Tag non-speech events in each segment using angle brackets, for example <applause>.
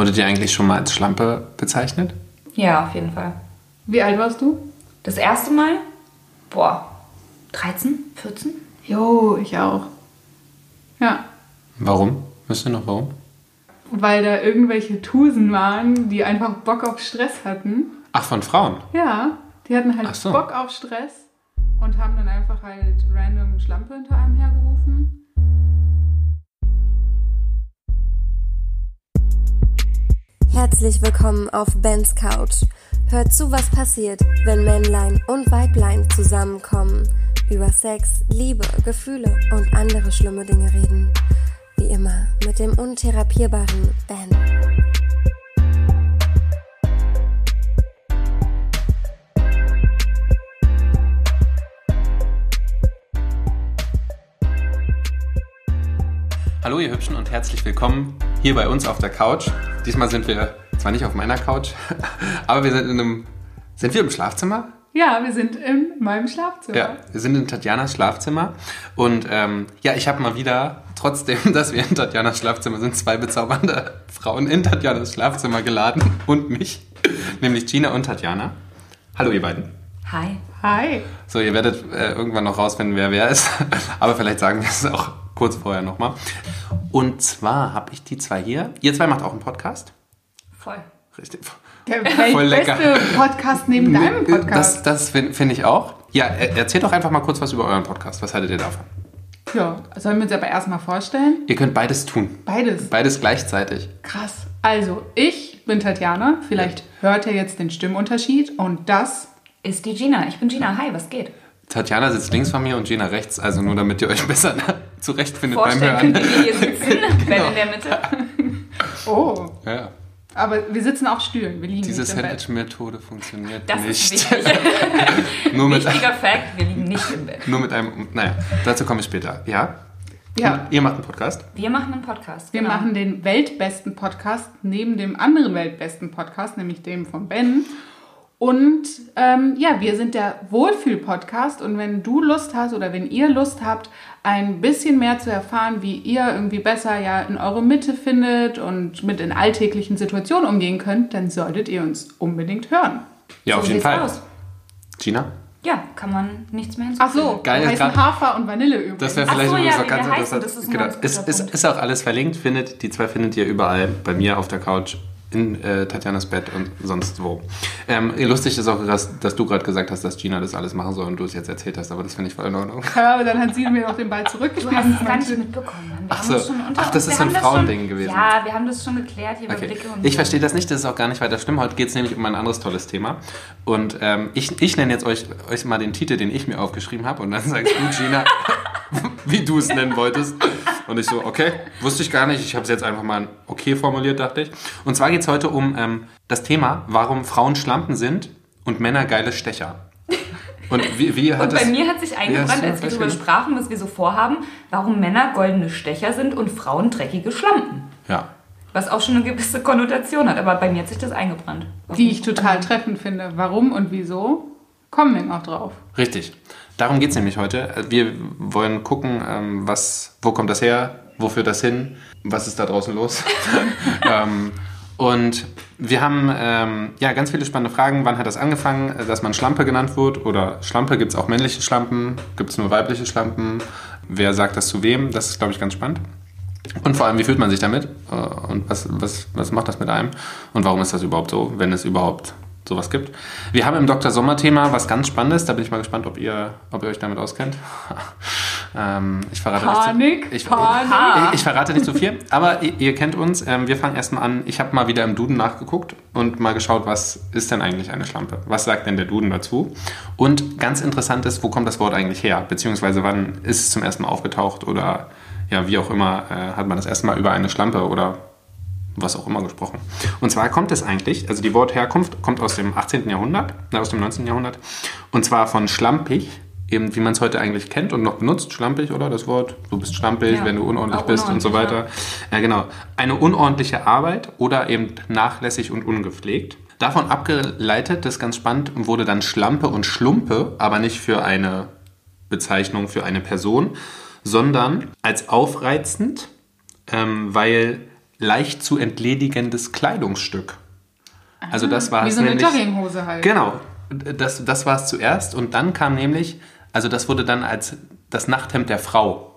Wurdet ihr eigentlich schon mal als Schlampe bezeichnet? Ja, auf jeden Fall. Wie alt warst du? Das erste Mal? Boah, 13, 14? Jo, ich auch. Ja, Warum? Wisst ihr noch warum? weil da irgendwelche Tusen waren, die einfach Bock auf Stress hatten. Ach, von Frauen. Ja, die hatten halt so. Bock auf Stress und haben dann einfach halt random Schlampe hinter einem hergerufen. Herzlich willkommen auf Bens Couch. Hört zu, was passiert, wenn Männlein und Weiblein zusammenkommen, über Sex, Liebe, Gefühle und andere schlimme Dinge reden. Wie immer mit dem untherapierbaren Ben. Hallo ihr Hübschen und herzlich willkommen hier bei uns auf der Couch. Diesmal sind wir zwar nicht auf meiner Couch, <laughs> aber wir sind in einem... Sind wir im Schlafzimmer? Ja, wir sind in meinem Schlafzimmer. Ja, wir sind in Tatjanas Schlafzimmer und ähm, ja, ich habe mal wieder, trotzdem, <laughs> dass wir in Tatjanas Schlafzimmer sind, zwei bezaubernde <laughs> Frauen in Tatjanas Schlafzimmer geladen und mich, nämlich Gina und Tatjana. Hallo ihr beiden. Hi. Hi. So, ihr werdet äh, irgendwann noch rausfinden, wer wer ist, aber vielleicht sagen wir es auch kurz vorher nochmal. Und zwar habe ich die zwei hier. Ihr zwei macht auch einen Podcast. Voll. Richtig. Der Voll lecker. weltbeste Podcast neben deinem Das, Podcast. das finde find ich auch. Ja, er- erzählt doch einfach mal kurz was über euren Podcast. Was haltet ihr davon? ja, sollen wir uns aber erstmal vorstellen? Ihr könnt beides tun. Beides. Beides gleichzeitig. Krass. Also, ich bin Tatjana. Vielleicht hört ihr jetzt den Stimmunterschied. Und das Ist die Gina. Ich bin Gina. Hi, was geht? Tatjana sitzt links von mir und Gina rechts, also nur damit ihr euch <laughs> besser zurechtfindet beim Vorstellen Hören. könnt ihr hier sitzen. <laughs> Ben in der Mitte. <laughs> Oh, Ja, aber wir sitzen auf Stühlen. Wir liegen diese nicht im Bett. Sandwich-Methode funktioniert Das nicht. ist wichtig. nur, mit, Wichtiger Fact, wir liegen nicht im Bett. nur mit einem, naja, dazu komme ich später. Ja? Ja, Und ihr macht einen Podcast? Wir machen einen Podcast. wir genau. machen den weltbesten Podcast neben dem anderen weltbesten Podcast, nämlich dem von Ben. Und ähm, ja, wir sind der Wohlfühl-Podcast. Und wenn du Lust hast oder wenn ihr Lust habt, ein bisschen mehr zu erfahren, wie ihr irgendwie besser ja in eure Mitte findet und mit in alltäglichen Situationen umgehen könnt, dann solltet ihr uns unbedingt hören. Ja, so auf jeden Fall. Aus. Gina? Ja, kann man nichts mehr Ach hinzufügen. so, Geil, heißen grad- Hafer und Vanille übrigens. Das wäre Ach vielleicht so, übrigens ja, noch ganz interessant. das ist genau. Ist, ist, ist auch alles verlinkt. Findet, die zwei findet ihr überall bei mir auf der Couch, in äh, Tatjanas Bett und sonst wo. Ähm, lustig ist auch, dass, dass du gerade gesagt hast, dass Gina das alles machen soll und du es jetzt erzählt hast, aber das finde ich voll in Ordnung. Ja, aber dann hat sie mir noch den Ball Du zurückgespielt. hast es gar nicht mitbekommen. Wir Ach haben so. Ach, das ist so ein Frauending gewesen. Ja, wir haben das schon geklärt hier bei Okay. Blicke und Ich verstehe das nicht, das ist auch gar nicht weiter schlimm. Heute geht es nämlich um ein anderes tolles Thema. Und ähm, ich, ich nenne jetzt euch, euch mal den Titel, den ich mir aufgeschrieben habe. Und dann sagst du, Gina, wie du es nennen wolltest. Und ich so, okay, wusste ich gar nicht. Ich habe es jetzt einfach mal okay formuliert, dachte ich. Und zwar geht es heute um ähm, das Thema, warum Frauen Schlampen sind und Männer geile Stecher. Und wie, wie hat Und bei es... mir hat sich eingebrannt, als wir darüber sprachen, was wir so vorhaben, warum Männer goldene Stecher sind und Frauen dreckige Schlampen. Ja. Was auch schon eine gewisse Konnotation hat, aber bei mir hat sich das eingebrannt. Die ich total treffend finde. Warum und wieso? Kommen wir noch drauf. Richtig. Darum geht es nämlich heute. Wir wollen gucken, ähm, was, wo kommt das her, wo führt das hin, was ist da draußen los. <laughs> ähm, und wir haben ähm, ja, ganz viele spannende Fragen. Wann hat das angefangen, äh, dass man Schlampe genannt wird? Oder Schlampe, gibt es auch männliche Schlampen? Gibt es nur weibliche Schlampen? Wer sagt das zu wem? Das ist, glaube ich, ganz spannend. Und vor allem, wie fühlt man sich damit? Äh, Und was, was, was macht das mit einem? Und warum ist das überhaupt so, wenn es überhaupt sowas gibt? Wir haben im Dr. Sommer-Thema was ganz Spannendes. Da bin ich mal gespannt, ob ihr, ob ihr euch damit auskennt. <laughs> ähm, ich verrate Panik, nicht zu, ich, Panik. ich, ich verrate nicht zu viel. Aber ihr, ihr kennt uns. Ähm, wir fangen erstmal an. Ich habe mal wieder im Duden nachgeguckt und mal geschaut, was ist denn eigentlich eine Schlampe? Was sagt denn der Duden dazu? Und ganz interessant ist, wo kommt das Wort eigentlich her? Beziehungsweise wann ist es zum ersten Mal aufgetaucht oder ja, wie auch immer, äh, hat man das erste Mal über eine Schlampe oder was auch immer gesprochen. Und zwar kommt es eigentlich, also die Wortherkunft kommt aus dem 18. Jahrhundert, äh, aus dem 19. Jahrhundert, und zwar von schlampig, eben wie man es heute eigentlich kennt und noch benutzt, schlampig, oder das Wort? Du bist schlampig, Ja, wenn du unordentlich auch bist und so unordentlich, weiter. Ja, genau. Eine unordentliche Arbeit oder eben nachlässig und ungepflegt. Davon abgeleitet, das ist ganz spannend, wurde dann Schlampe und Schlumpe, aber nicht für eine Bezeichnung für eine Person, sondern als aufreizend, ähm, weil leicht zu entledigendes Kleidungsstück. Also das war Wie es so eine nämlich. Jogginghose halt. Genau, das, das war es zuerst und dann kam nämlich, also das wurde dann als das Nachthemd der Frau,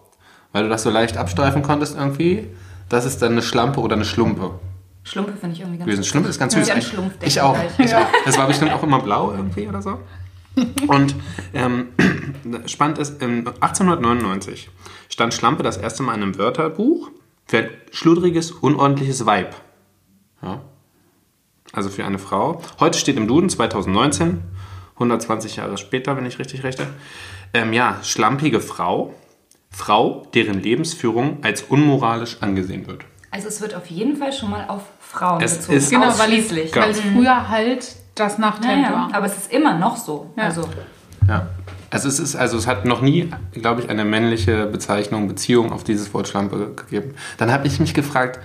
weil du das so leicht abstreifen konntest irgendwie. Das ist dann eine Schlampe oder eine Schlumpe. Schlumpe finde ich irgendwie ganz gewesen. Schlumpf ist ganz Ja, süß. denke ich ich auch. Ich auch. Das war bestimmt auch immer blau irgendwie oder so. Und ähm, <clears throat> spannend ist, ähm, 1899 stand Schlampe das erste Mal in einem Wörterbuch für ein schludriges, unordentliches Weib. Ja. Also für eine Frau. Heute steht im Duden 2019, 120 Jahre später, wenn ich richtig rechne. Ähm, ja, schlampige Frau. Frau, deren Lebensführung als unmoralisch angesehen wird. Also es wird auf jeden Fall schon mal auf Frauen Es bezogen. ist- Genau, weil es, ausschließlich. weil es früher halt das Nachthemd Naja, war. aber es ist immer noch so. Ja. Also Ja. Also es ist, also es hat noch nie, glaube ich, eine männliche Bezeichnung, Beziehung auf dieses Wort Schlampe gegeben. Dann habe ich mich gefragt,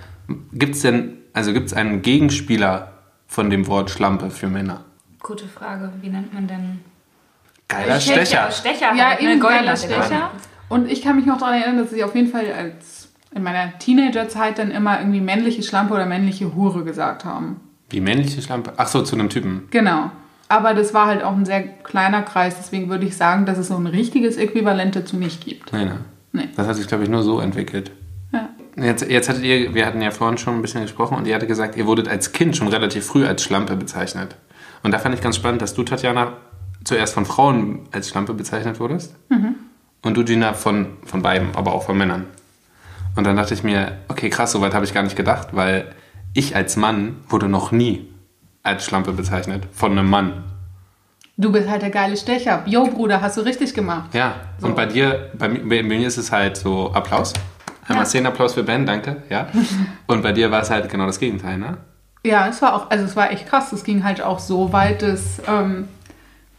gibt es denn, also gibt es einen Gegenspieler von dem Wort Schlampe für Männer? gute Frage. Wie nennt man denn? Geiler Stecher. Stecher. Ja, halt, ne? eben geiler Stecher. Stecher. Und ich kann mich noch daran erinnern, dass ich auf jeden Fall als in meiner Teenagerzeit dann immer irgendwie männliche Schlampe oder männliche Hure gesagt haben. Die männliche Schlampe? Ach so, zu einem Typen. Genau. Aber das war halt auch ein sehr kleiner Kreis, deswegen würde ich sagen, dass es so ein richtiges Äquivalent dazu nicht gibt. Nee, ne. Nee. Das hat sich, glaube ich, nur so entwickelt. Ja. Jetzt, jetzt hattet ihr, wir hatten ja vorhin schon ein bisschen gesprochen und ihr hattet gesagt, ihr wurdet als Kind schon relativ früh als Schlampe bezeichnet. Und da fand ich ganz spannend, dass du, Tatjana, zuerst von Frauen als Schlampe bezeichnet wurdest. Und du, Gina, von, von beiden, aber auch von Männern. Und dann dachte ich mir, okay, krass, soweit habe ich gar nicht gedacht, weil ich als Mann wurde noch nie als Schlampe bezeichnet. Von einem Mann. Du bist halt der geile Stecher. Jo, Bruder, hast du richtig gemacht. Ja, So. und bei dir, bei, bei mir ist es halt so Applaus. Einmal Ja. Szenenapplaus für Ben, danke. Ja. <laughs> Und bei dir war es halt genau das Gegenteil, ne? Ja, es war auch, also es war echt krass. Es ging halt auch so weit, dass ähm,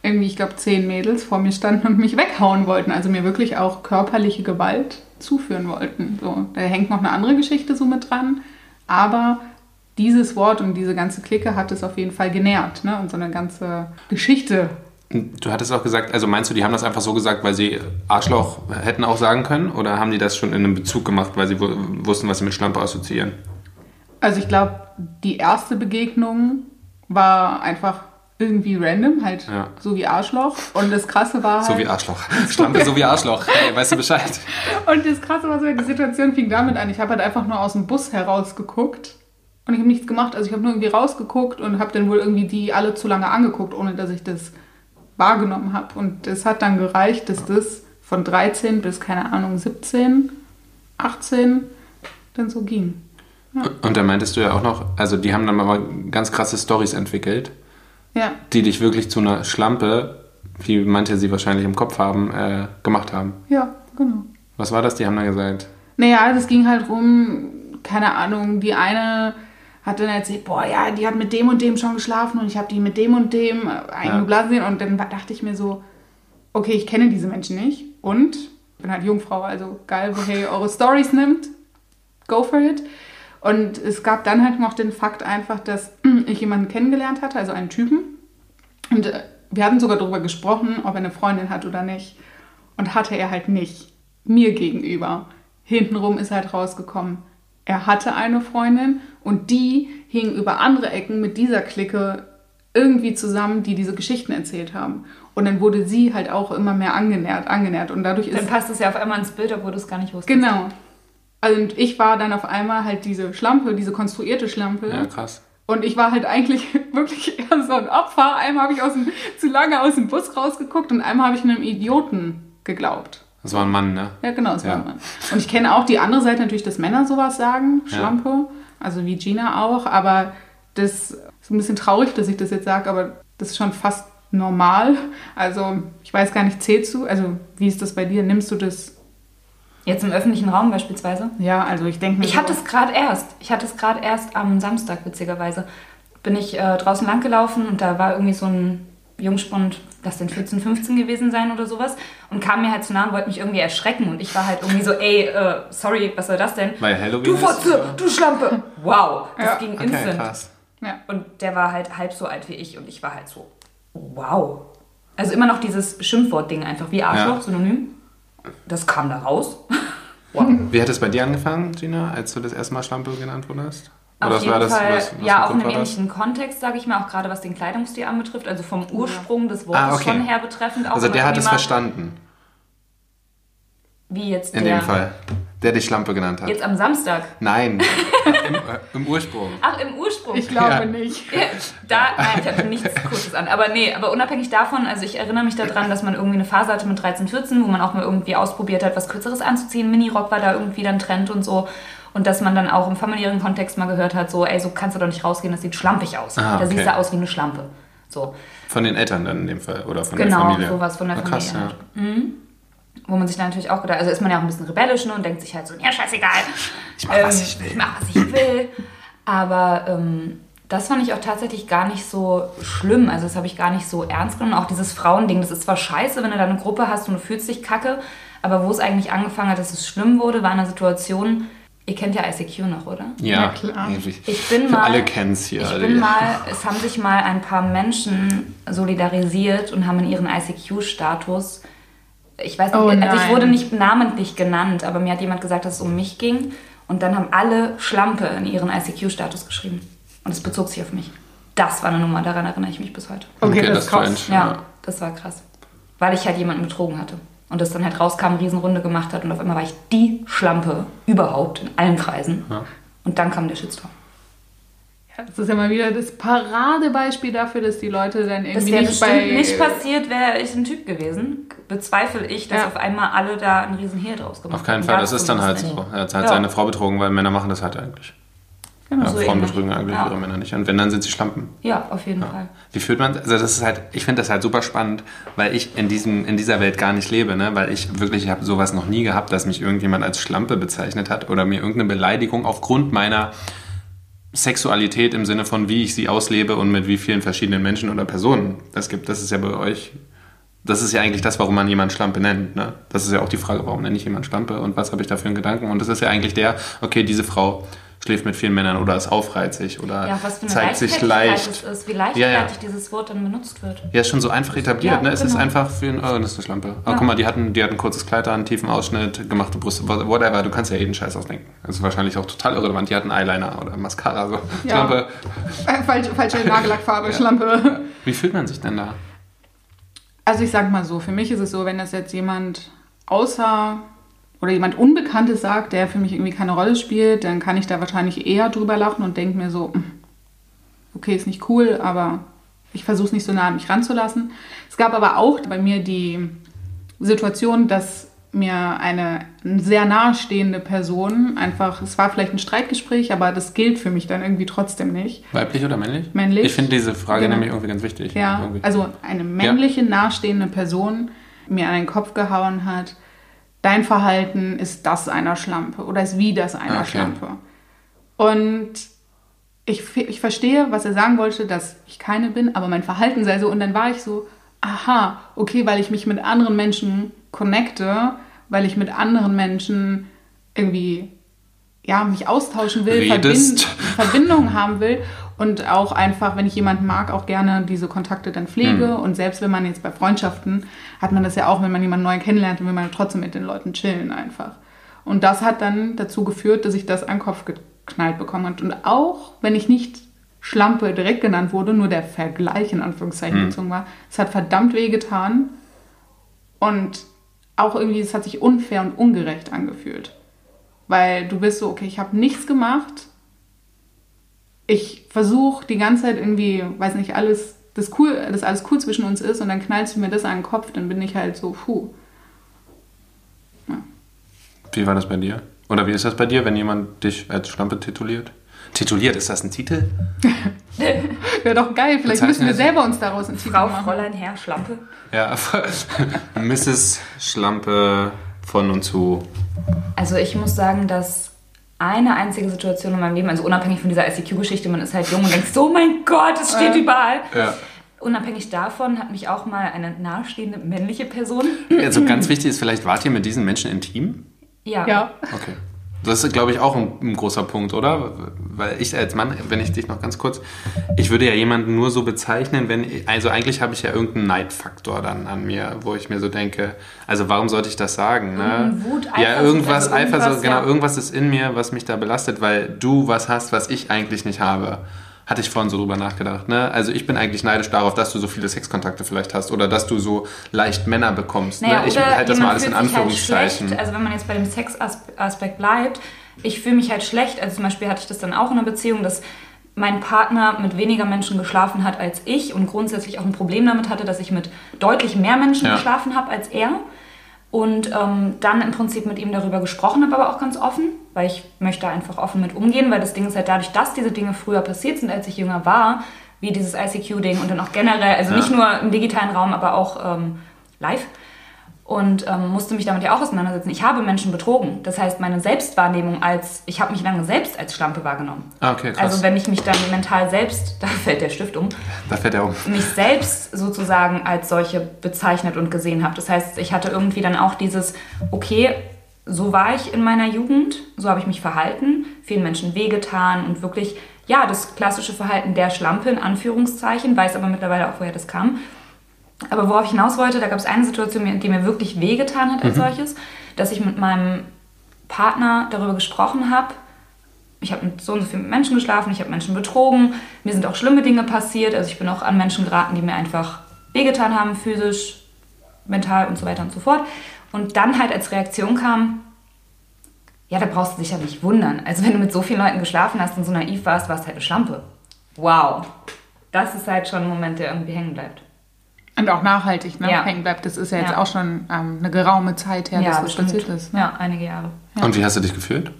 irgendwie, ich glaube, zehn Mädels vor mir standen und mich weghauen wollten. Also mir wirklich auch körperliche Gewalt zuführen wollten. So, da hängt noch eine andere Geschichte so mit dran. Aber dieses Wort und diese ganze Clique hat es auf jeden Fall genährt. Ne? Und so eine ganze Geschichte. Du hattest auch gesagt, also meinst du, die haben das einfach so gesagt, weil sie Arschloch hätten auch sagen können? Oder haben die das schon in einem Bezug gemacht, weil sie wu- wussten, was sie mit Schlampe assoziieren? Also ich glaube, die erste Begegnung war einfach irgendwie random, halt Ja. so wie Arschloch. Und das Krasse war halt... So wie Arschloch. Schlampe so wie Arschloch. <laughs> Hey, weißt du Bescheid? Und das Krasse war so, die Situation fing damit an. Ich habe halt einfach nur aus dem Bus herausgeguckt und ich habe nichts gemacht. Also ich habe nur irgendwie rausgeguckt und habe dann wohl irgendwie die alle zu lange angeguckt, ohne dass ich das wahrgenommen habe. Und es hat dann gereicht, dass das von 13 bis, keine Ahnung, 17, 18 dann so ging. Und da meintest du ja auch noch, also die haben dann mal ganz krasse Stories entwickelt, Ja, die dich wirklich zu einer Schlampe, wie manche sie wahrscheinlich im Kopf haben, äh, gemacht haben. ja, genau. Was war das? Die haben dann gesagt, Naja, das ging halt rum, keine Ahnung, die eine hat dann erzählt, boah, ja, die hat mit dem und dem schon geschlafen und ich habe die mit dem und dem eingeblasen sehen und dann dachte ich mir so, okay, ich kenne diese Menschen nicht und bin halt Jungfrau, also geil, woher ihr eure Stories nimmt, go for it. Und es gab dann halt noch den Fakt einfach, dass <clears throat> ich jemanden kennengelernt hatte, also einen Typen. Und äh, wir hatten sogar darüber gesprochen, ob er eine Freundin hat oder nicht. Und hatte er halt nicht. Mir gegenüber. Hintenrum ist halt rausgekommen, er hatte eine Freundin und die hing über andere Ecken mit dieser Clique irgendwie zusammen, die diese Geschichten erzählt haben. Und dann wurde sie halt auch immer mehr angenähert, angenähert. Und dadurch ist Dann passt es ja auf einmal ins Bild, obwohl du es gar nicht wusstest. Genau. Also und ich war dann auf einmal halt diese Schlampe, diese konstruierte Schlampe. ja krass. Und ich war halt eigentlich <laughs> wirklich eher so ein Opfer. Einmal habe ich aus dem, zu lange aus dem Bus rausgeguckt und einmal habe ich einem Idioten geglaubt. Das war ein Mann, ne? Ja, genau, das Ja. war ein Mann. Und ich kenne auch die andere Seite natürlich, dass Männer sowas sagen, Ja. Schlampe. Also wie Gina auch. Aber das ist ein bisschen traurig, dass ich das jetzt sage, aber das ist schon fast normal. Also ich weiß gar nicht, zählst du? Also wie ist das bei dir? Nimmst du das? Jetzt im öffentlichen Raum beispielsweise. Ja, also ich denke mir Ich so- hatte es gerade erst. Ich hatte es gerade erst am Samstag, witzigerweise. Bin ich äh, draußen lang gelaufen und da war irgendwie so ein Jungspund, das denn 14, 15 gewesen sein oder sowas. Und kam mir halt zu nah und wollte mich irgendwie erschrecken. Und ich war halt irgendwie so, ey, äh, sorry, was soll das denn? Weil Halloween Du Fotze, du Schlampe. Wow, das Ja. ging Okay, instant. krass. Ja. Und der war halt halb so alt wie ich und ich war halt so, wow. Also immer noch dieses Schimpfwort-Ding einfach, wie Arschloch, Ja. synonym. Das kam da raus. Wow. Wie hat es bei dir angefangen, Gina, als du das erste Mal Schlampe genannt wurdest? Auf was jeden Fall, was- was ja, auch in einem war das? ähnlichen Kontext, sage ich mal, auch gerade was den Kleidungsstil anbetrifft, also vom Ursprung des Wortes Ah, okay. schon her betreffend. Auch Also der hat es verstanden, Wie jetzt in der, dem Fall. Der dich Schlampe genannt hat. Jetzt am Samstag. Nein, <laughs> Im, äh, im Ursprung. Ach, im Ursprung. Ich glaube Ja. nicht. <laughs> Ja, da, nein, ich hatte nichts Kurzes an. Aber nee, aber unabhängig davon, also ich erinnere mich daran, dass man irgendwie eine Phase hatte mit 13, 14, wo man auch mal irgendwie ausprobiert hat, was Kürzeres anzuziehen. Minirock war da irgendwie dann Trend und so. Und dass man dann auch im familiären Kontext mal gehört hat, so, ey, so kannst du doch nicht rausgehen, das sieht schlampig aus. Ah, Da okay. siehst du aus wie eine Schlampe. So. Von den Eltern dann in dem Fall oder von Genau, der Familie. sowas von der Ah, krass, Familie ja. halt. Wo man sich dann natürlich auch gedacht, also ist man ja auch ein bisschen rebellisch ne, und denkt sich halt so, ja, scheißegal. Ich mach, was ich will. Ich mach, was ich will. Aber ähm, das fand ich auch tatsächlich gar nicht so schlimm. Also das habe ich gar nicht so ernst genommen. Auch dieses Frauending, das ist zwar scheiße, wenn du da eine Gruppe hast und du fühlst dich kacke, aber wo es eigentlich angefangen hat, dass es schlimm wurde, war eine Situation, ihr kennt ja ICQ noch, oder? Ja, Ja, klar. Ich bin mal. Alle kennen es hier. Ich alle. bin mal, es haben sich mal ein paar Menschen solidarisiert und haben in ihren ICQ-Status, ich weiß nicht, Oh also ich wurde nicht namentlich genannt, aber mir hat jemand gesagt, dass es um mich ging. Und dann haben alle Schlampe in ihren ICQ-Status geschrieben. Und es bezog sich auf mich. Das war eine Nummer, daran erinnere ich mich bis heute. Okay, das ist krass. French, Ja, das war krass. Weil ich halt jemanden betrogen hatte. Und das dann halt rauskam, Riesenrunde gemacht hat und auf einmal war ich die Schlampe überhaupt in allen Kreisen. Ja. Und dann kam der Shitstorm. Ja, das ist ja mal wieder das Paradebeispiel dafür, dass die Leute dann Das irgendwie wäre nicht bei... nicht passiert, wäre ich ein Typ gewesen. Bezweifle ich, dass Ja. auf einmal alle da einen riesen Hehl draus gemacht Auf keinen haben. Fall, das ist dann halt so. Er hat halt Ja. seine Frau betrogen, weil Männer machen das halt eigentlich. Genau. Ja, so Frauen ähnlich. betrügen eigentlich Ja. ihre Männer nicht. Und wenn, dann sind sie Schlampen. Ja, auf jeden Fall. Wie fühlt man, also das ist halt, ich finde das halt super spannend, weil ich in, diesem, in dieser Welt gar nicht lebe, ne? weil ich wirklich, ich habe sowas noch nie gehabt, dass mich irgendjemand als Schlampe bezeichnet hat oder mir irgendeine Beleidigung aufgrund meiner Sexualität im Sinne von, wie ich sie auslebe und mit wie vielen verschiedenen Menschen oder Personen das gibt. Das ist ja bei euch, das ist ja eigentlich das, warum man jemanden Schlampe nennt. Ne? Das ist ja auch die Frage, warum nenne ich jemanden Schlampe und was habe ich da für einen Gedanken? Und das ist ja eigentlich der, okay, diese Frau schläft mit vielen Männern oder ist aufreizig oder Ja, was für eine zeigt sich leicht. es ist, wie leichtfertig Ja, ja. dieses Wort dann benutzt wird. Ja, ist schon so einfach etabliert, Ja, ne? Es ist genau. einfach für ein, oh, das ist eine Schlampe. Oh, guck mal, die hatten, die hatten ein kurzes Kleid an, einen tiefen Ausschnitt, gemachte Brüste, whatever. Du kannst ja jeden Scheiß ausdenken. Das ist wahrscheinlich auch total irrelevant. Die hatten Eyeliner oder Mascara, so. Ja. Schlampe. Äh, falsche, falsche <laughs> Nagellackfarbe, Schlampe. Wie fühlt man sich denn da? Also ich sag mal so, für mich ist es so, wenn das jetzt jemand außer oder jemand Unbekanntes sagt, der für mich irgendwie keine Rolle spielt, dann kann ich da wahrscheinlich eher drüber lachen und denke mir so, "Hm, okay, ist nicht cool, aber ich versuche es nicht so nah an mich ranzulassen. Es gab aber auch bei mir die Situation, dass mir eine sehr nahestehende Person einfach, es war vielleicht ein Streitgespräch, aber das gilt für mich dann irgendwie trotzdem nicht. Weiblich oder männlich? Männlich. Ich finde diese Frage Genau. nämlich irgendwie ganz wichtig. Ja, Irgendwie. also eine männliche nahestehende Person mir an den Kopf gehauen hat, dein Verhalten ist das einer Schlampe oder ist wie das einer Okay. Schlampe. Und ich, ich verstehe, was er sagen wollte, dass ich keine bin, aber mein Verhalten sei so. Und dann war ich so, aha, okay, weil ich mich mit anderen Menschen connecte, weil ich mit anderen Menschen irgendwie ja, mich austauschen will, Redest. Verbindung haben will und auch einfach, wenn ich jemanden mag, auch gerne diese Kontakte dann pflege. Und selbst wenn man jetzt bei Freundschaften, hat man das ja auch, wenn man jemanden neu kennenlernt, dann will man trotzdem mit den Leuten chillen einfach. Und das hat dann dazu geführt, dass ich das an den Kopf geknallt bekommen habe. Und auch wenn ich nicht Schlampe direkt genannt wurde, nur der Vergleich in Anführungszeichen gezogen war, es hat verdammt weh getan. Und auch irgendwie, es hat sich unfair und ungerecht angefühlt. Weil du bist so, okay, ich habe nichts gemacht. Ich versuche die ganze Zeit irgendwie, weiß nicht, alles, das cool, dass alles cool zwischen uns ist und dann knallst du mir das an den Kopf, dann bin ich halt so, puh. Wie war das bei dir? Oder wie ist das bei dir, wenn jemand dich als Schlampe tituliert? Tituliert, ist das ein Titel? <laughs> Wäre doch geil, vielleicht müssen wir selber uns daraus einen Titel Frau, machen. Fräulein, Herr, Schlampe. Ja, <laughs> Mrs. Schlampe von und zu. Also ich muss sagen, dass eine einzige Situation in meinem Leben, also unabhängig von dieser ICQ-Geschichte, man ist halt jung und denkt, so, oh mein Gott, es steht überall. Ja. Unabhängig davon hat mich auch mal eine nahestehende männliche Person. Also ganz wichtig ist, vielleicht wart ihr mit diesen Menschen intim? Ja. Ja, Okay. Das ist, glaube ich, auch ein, ein, großer Punkt, oder? Weil ich als Mann, wenn ich dich noch ganz kurz, ich würde ja jemanden nur so bezeichnen, wenn, also eigentlich habe ich ja irgendeinen Neidfaktor dann an mir, wo ich mir so denke, also warum sollte ich das sagen? Ne? Wut, Eifersucht, ja, irgendwas, also irgendwas Eifersucht, genau, ja. irgendwas ist in mir, was mich da belastet, weil du was hast, was ich eigentlich nicht habe. Hatte ich vorhin so drüber nachgedacht. Ne? Also ich bin eigentlich neidisch darauf, dass du so viele Sexkontakte vielleicht hast oder dass du so leicht Männer bekommst. Naja, ne? Ich halte das mal alles in halt Anführungszeichen. Halt also wenn man jetzt bei dem Sexaspekt bleibt, ich fühle mich halt schlecht. Also zum Beispiel hatte ich das dann auch in einer Beziehung, dass mein Partner mit weniger Menschen geschlafen hat als ich und grundsätzlich auch ein Problem damit hatte, dass ich mit deutlich mehr Menschen ja. geschlafen habe als er und ähm, dann im Prinzip mit ihm darüber gesprochen habe, aber auch ganz offen, weil ich möchte einfach offen mit umgehen, weil das Ding ist halt dadurch, dass diese Dinge früher passiert sind, als ich jünger war, wie dieses ICQ-Ding und dann auch generell, also ja. nicht nur im digitalen Raum, aber auch ähm, live, und ähm, musste mich damit ja auch auseinandersetzen. Ich habe Menschen betrogen. Das heißt, meine Selbstwahrnehmung als, ich habe mich lange selbst als Schlampe wahrgenommen. Ah, okay, krass. Also wenn ich mich dann mental selbst, <laughs> da fällt der Stift um. Da fällt er um. Mich selbst sozusagen als solche bezeichnet und gesehen habe. Das heißt, ich hatte irgendwie dann auch dieses, okay, so war ich in meiner Jugend, so habe ich mich verhalten, vielen Menschen wehgetan und wirklich, ja, das klassische Verhalten der Schlampe in Anführungszeichen, weiß aber mittlerweile auch, woher das kam. Aber worauf ich hinaus wollte, da gab es eine Situation, die mir wirklich wehgetan hat als mhm. solches, dass ich mit meinem Partner darüber gesprochen habe. Ich habe mit so und so vielen Menschen geschlafen, ich habe Menschen betrogen, mir sind auch schlimme Dinge passiert. Also ich bin auch an Menschen geraten, die mir einfach wehgetan haben, physisch, mental und so weiter und so fort. Und dann halt als Reaktion kam, ja, da brauchst du dich ja nicht wundern. Also wenn du mit so vielen Leuten geschlafen hast und so naiv warst, warst du halt eine Schlampe. Wow. Das ist halt schon ein Moment, der irgendwie hängen bleibt. Und auch nachhaltig ne? ja. hängen bleibt. Das ist ja jetzt ja. auch schon ähm, eine geraume Zeit her, ja, dass das passiert ist. Ne? Ja, einige Jahre. Und wie hast du dich gefühlt?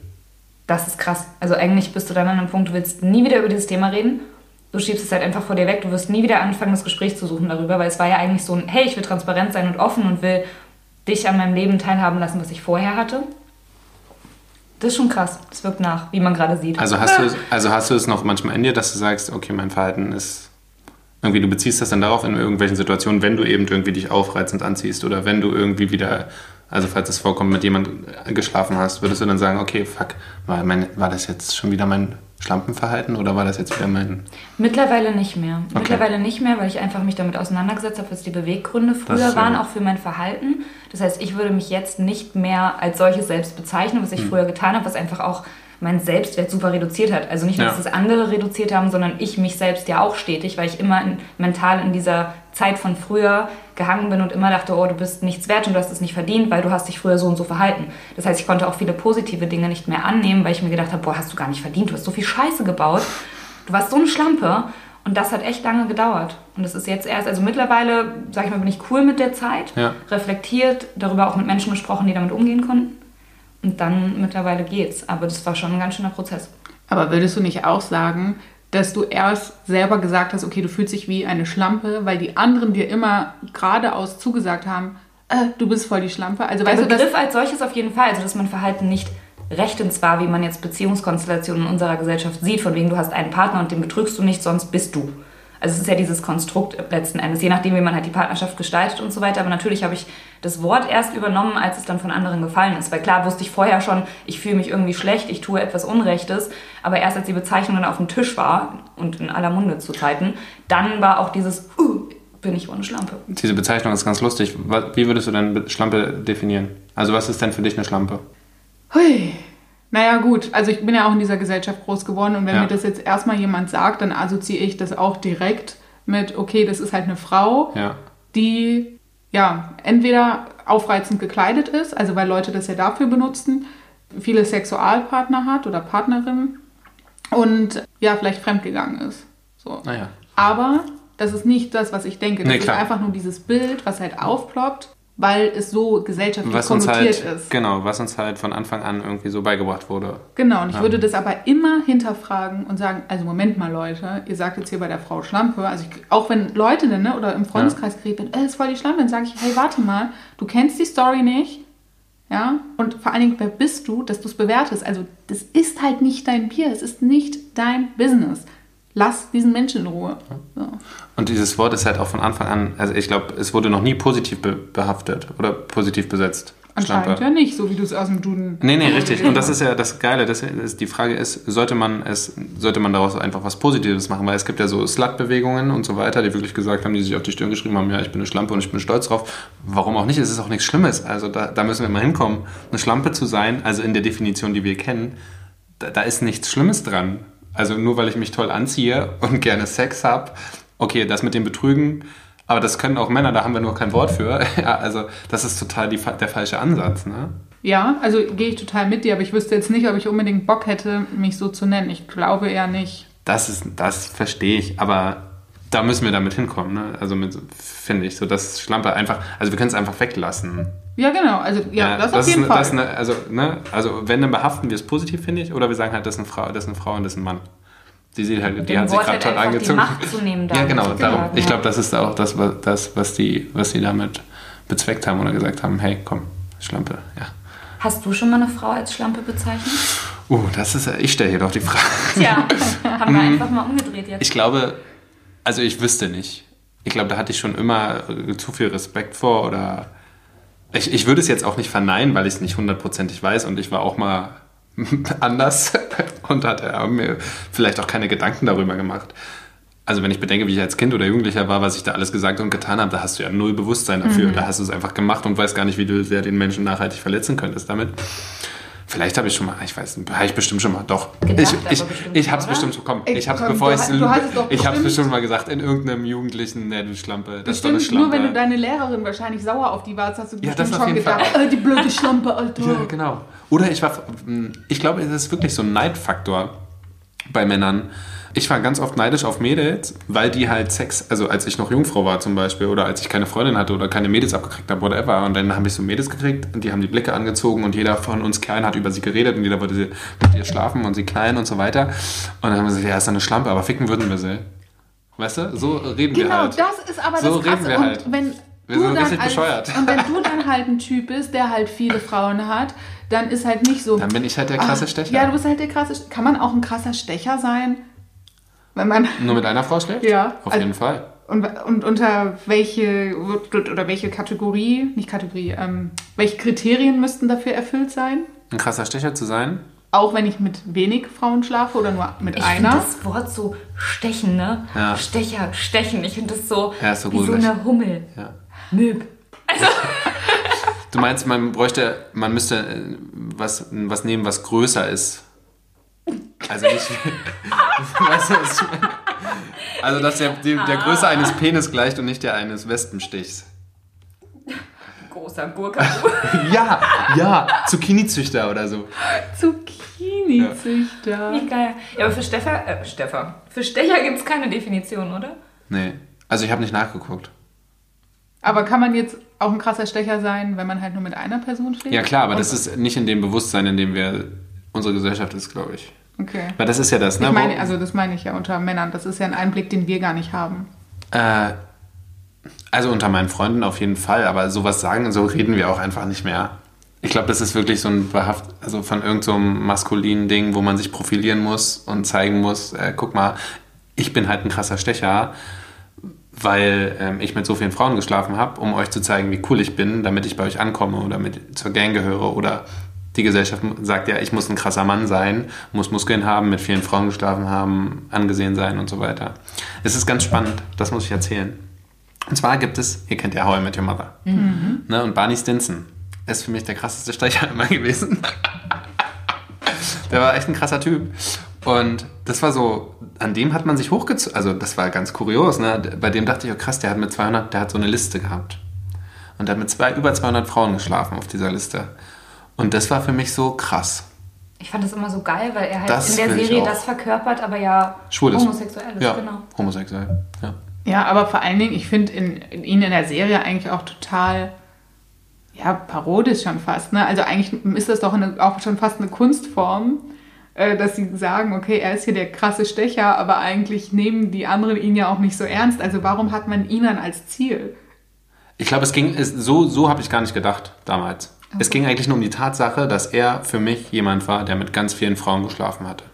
Das ist krass. Also eigentlich bist du dann an einem Punkt, du willst nie wieder über dieses Thema reden. Du schiebst es halt einfach vor dir weg. Du wirst nie wieder anfangen, das Gespräch zu suchen darüber, weil es war ja eigentlich so ein, hey, ich will transparent sein und offen und will dich an meinem Leben teilhaben lassen, was ich vorher hatte. Das ist schon krass. Das wirkt nach, wie man gerade sieht. Also hast, du, <laughs> also hast du es noch manchmal in dir, dass du sagst, okay, mein Verhalten ist irgendwie, du beziehst das dann darauf in irgendwelchen Situationen, wenn du eben irgendwie dich aufreizend anziehst oder wenn du irgendwie wieder, also falls es vorkommt, mit jemandem geschlafen hast, würdest du dann sagen, okay, fuck, war, mein, war das jetzt schon wieder mein Schlampenverhalten oder war das jetzt wieder mein... Mittlerweile nicht mehr. Okay. Mittlerweile nicht mehr, weil ich einfach mich damit auseinandergesetzt habe, was die Beweggründe früher waren, auch für mein Verhalten. Das heißt, ich würde mich jetzt nicht mehr als solches selbst bezeichnen, was ich hm. früher getan habe, was einfach auch mein Selbstwert super reduziert hat. Also nicht nur, ja. dass es andere reduziert haben, sondern ich mich selbst ja auch stetig, weil ich immer in, mental in dieser Zeit von früher gehangen bin und immer dachte, oh, du bist nichts wert und du hast es nicht verdient, weil du hast dich früher so und so verhalten. Das heißt, ich konnte auch viele positive Dinge nicht mehr annehmen, weil ich mir gedacht habe, boah, hast du gar nicht verdient, du hast so viel Scheiße gebaut, du warst so eine Schlampe und das hat echt lange gedauert. Und das ist jetzt erst, also mittlerweile, sag ich mal, bin ich cool mit der Zeit, ja. reflektiert, darüber auch mit Menschen gesprochen, die damit umgehen konnten. Und dann mittlerweile geht's. Aber das war schon ein ganz schöner Prozess. Aber würdest du nicht auch sagen, dass du erst selber gesagt hast, okay, du fühlst dich wie eine Schlampe, weil die anderen dir immer geradeaus zugesagt haben, äh, du bist voll die Schlampe. Also Der weißt Begriff du, als solches auf jeden Fall, also dass man Verhalten nicht rechtens war, wie man jetzt Beziehungskonstellationen in unserer Gesellschaft sieht, von wegen du hast einen Partner und den betrügst du nicht, sonst bist du. Also es ist ja dieses Konstrukt letzten Endes, je nachdem, wie man halt die Partnerschaft gestaltet und so weiter. Aber natürlich habe ich das Wort erst übernommen, als es dann von anderen gefallen ist. Weil klar wusste ich vorher schon, ich fühle mich irgendwie schlecht, ich tue etwas Unrechtes. Aber erst als die Bezeichnung dann auf dem Tisch war und in aller Munde zu Zeiten, dann war auch dieses, uh, bin ich ohne Schlampe. Diese Bezeichnung ist ganz lustig. Wie würdest du denn Schlampe definieren? Also was ist denn für dich eine Schlampe? Hui. Naja, gut, also ich bin ja auch in dieser Gesellschaft groß geworden und wenn ja. mir das jetzt erstmal jemand sagt, dann assoziiere ich das auch direkt mit, okay, das ist halt eine Frau, ja. die ja entweder aufreizend gekleidet ist, also weil Leute das ja dafür benutzen, viele Sexualpartner hat oder Partnerinnen und ja, vielleicht fremdgegangen ist. So. Naja. Aber das ist nicht das, was ich denke. Das nee, ist einfach nur dieses Bild, was halt aufploppt weil es so gesellschaftlich was konnotiert halt, ist. Genau, was uns halt von Anfang an irgendwie so beigebracht wurde. Genau, und ich ja. würde das aber immer hinterfragen und sagen, also Moment mal Leute, ihr sagt jetzt hier bei der Frau Schlampe, also ich, auch wenn Leute dann, ne, oder im Freundeskreis ja. geredet äh, ist voll die Schlampe, dann sage ich, hey, warte mal, du kennst die Story nicht, ja, und vor allen Dingen, wer bist du, dass du es bewertest? Also das ist halt nicht dein Bier, es ist nicht dein Business lass diesen Menschen in Ruhe. So. Und dieses Wort ist halt auch von Anfang an, also ich glaube, es wurde noch nie positiv be behaftet oder positiv besetzt. Anscheinend Schlampe. ja nicht, so wie du es aus dem Duden. Nee, nee, richtig. Und das ist ja das Geile. Das ist, die Frage ist, sollte man es, sollte man daraus einfach was Positives machen? Weil es gibt ja so Slut-Bewegungen und so weiter, die wirklich gesagt haben, die sich auf die Stirn geschrieben haben, ja, ich bin eine Schlampe und ich bin stolz drauf. Warum auch nicht? Es ist auch nichts Schlimmes. Also da, da müssen wir mal hinkommen. Eine Schlampe zu sein, also in der Definition, die wir kennen, da, da ist nichts Schlimmes dran. Also nur weil ich mich toll anziehe und gerne Sex habe, okay, das mit dem Betrügen, aber das können auch Männer, da haben wir nur kein Wort für. <laughs> Ja, also das ist total die, der falsche Ansatz. Ne? Ja, also gehe ich total mit dir, aber ich wüsste jetzt nicht, ob ich unbedingt Bock hätte, mich so zu nennen. Ich glaube eher nicht. Das ist, das verstehe ich, aber da müssen wir damit hinkommen, ne? Also finde ich, so dass Schlampe einfach, also wir können es einfach weglassen. Ja, genau. Also ja, das, auf ist jeden eine, Fall. Das ist eine, also, ne, also wenn, dann behaften wir es positiv, finde ich, oder wir sagen halt, das ist eine Frau, das ist eine Frau und das ist ein Mann. Die sieht halt, die hat sich gerade halt toll einfach die angezogen. Macht zu nehmen ja, genau, darum. Ja, Ich ja. glaube, das ist auch das, was, das, was die, was die damit bezweckt haben oder gesagt haben, hey, komm, Schlampe, ja. Hast du schon mal eine Frau als Schlampe bezeichnet? Uh, das ist, ich stelle hier doch die Frage. Tja, <laughs> haben wir einfach mal umgedreht jetzt. Ich glaube, also ich wüsste nicht. Ich glaube, da hatte ich schon immer äh, zu viel Respekt vor oder ich, ich würde es jetzt auch nicht verneinen, weil ich es nicht hundertprozentig weiß und ich war auch mal <laughs> anders <laughs> und hatte mir vielleicht auch keine Gedanken darüber gemacht. Also wenn ich bedenke, wie ich als Kind oder Jugendlicher war, was ich da alles gesagt und getan habe, da hast du ja null Bewusstsein dafür. Da hast du es einfach gemacht und weißt gar nicht, wie du sehr den Menschen nachhaltig verletzen könntest damit. Vielleicht habe ich schon mal, ich weiß, nicht, habe ich bestimmt schon mal, doch. Gedacht, ich ich, bestimmt, ich habe es bestimmt schon, komm, Ey, ich habe es, bevor du ich du doch habe es bestimmt- bestimmt mal gesagt, in irgendeinem Jugendlichen, ne, du Schlampe, das ist doch eine Bestimmt, nur Schlampe. wenn du deine Lehrerin wahrscheinlich sauer auf die warst, hast du Ja, bestimmt schon gedacht, äh, die blöde Schlampe, <laughs> Alter. Ja, genau. Oder ich war, ich glaube, es ist wirklich so ein Neidfaktor bei Männern. Ich war ganz oft neidisch auf Mädels, weil die halt Sex, also als ich noch Jungfrau war zum Beispiel oder als ich keine Freundin hatte oder keine Mädels abgekriegt habe, whatever. Und dann habe ich so Mädels gekriegt und die haben die Blicke angezogen und jeder von uns Kleinen hat über sie geredet und jeder wollte sie, mit ihr schlafen und sie klein und so weiter. Und dann haben wir gesagt, ja, ist eine Schlampe, aber ficken würden wir sie. Weißt du? So reden wir Genau, halt. das ist aber So das Krasse. reden wir und halt. wenn Wir du sind dann richtig als, bescheuert. Und wenn du <laughs> dann halt ein Typ bist, der halt viele Frauen hat, dann ist halt nicht so. Dann bin ich halt der krasse Ah, Stecher. Ja, du bist halt der krasse. St- Kann man auch ein krasser Stecher sein? Wenn man. Nur mit einer Frau schläft? Ja. Auf Also- jeden Fall. Und, und unter welche oder welche Kategorie, nicht Kategorie, ähm, welche Kriterien müssten dafür erfüllt sein? Ein krasser Stecher zu sein? Auch wenn ich mit wenig Frauen schlafe oder nur mit Ich finde einer? das Wort so stechen, ne? Ja. Stecher, stechen. Ich finde das so, Ja, so wie so gruselig. eine Hummel. Ja. Möb. Du meinst, man bräuchte, man müsste äh, was, was nehmen, was größer ist. Also nicht. <laughs> weißt du, was ich meine? Also, dass der, die, der Größe eines Penis gleicht und nicht der eines Wespenstichs. Großer Gurke. <laughs> Ja, ja, Zucchini-Züchter oder so. Zucchini-Züchter. Wie geil. Ja, aber für Steffer, äh, Steffer. Für Stecher gibt es keine Definition, oder? Nee. Also, ich habe nicht nachgeguckt. Aber kann man jetzt auch ein krasser Stecher sein, wenn man halt nur mit einer Person schläft? Ja, klar, aber Und- das ist nicht in dem Bewusstsein, in dem wir unsere Gesellschaft ist, glaube ich. Okay. Weil das ist ja das, ne? Ich meine, also das meine ich ja unter Männern. Das ist ja ein Einblick, den wir gar nicht haben. Äh, also unter meinen Freunden auf jeden Fall, aber sowas sagen, so reden wir auch einfach nicht mehr. Ich glaube, das ist wirklich so ein Behaft, also von irgendeinem so maskulinen Ding, wo man sich profilieren muss und zeigen muss, äh, guck mal, ich bin halt ein krasser Stecher, weil ähm, ich mit so vielen Frauen geschlafen habe, um euch zu zeigen, wie cool ich bin, damit ich bei euch ankomme oder mit zur Gang gehöre oder die Gesellschaft sagt ja, ich muss ein krasser Mann sein, muss Muskeln haben, mit vielen Frauen geschlafen haben, angesehen sein und so weiter. Es ist ganz spannend, das muss ich erzählen. Und zwar gibt es, ihr kennt ja How I Met Your Mother. Ne, und Barney Stinson ist für mich der krasseste Stecher <laughs> immer gewesen. der war echt ein krasser Typ. Und das war so, an dem hat man sich hochgezogen, also das war ganz kurios, ne? bei dem dachte ich, oh krass, der hat mit 200, der hat so eine Liste gehabt. Und der hat mit zwei, über 200 Frauen geschlafen auf dieser Liste. Und das war für mich so krass. Ich fand das immer so geil, weil er halt Das in der Serie das verkörpert, aber ja Schwul ist. homosexuell ist. Ja, Genau. homosexuell. Ja. Ja, aber vor allen Dingen, ich finde in, in ihn in der Serie eigentlich auch total, ja, parodisch schon fast. Ne? Also eigentlich ist das doch eine, auch schon fast eine Kunstform, äh, dass sie sagen, okay, er ist hier der krasse Stecher, aber eigentlich nehmen die anderen ihn ja auch nicht so ernst. Also warum hat man ihn dann als Ziel? Ich glaube, es ging, es, so, so habe ich gar nicht gedacht damals. Es ging eigentlich nur um die Tatsache, dass er für mich jemand war, der mit ganz vielen Frauen geschlafen hatte.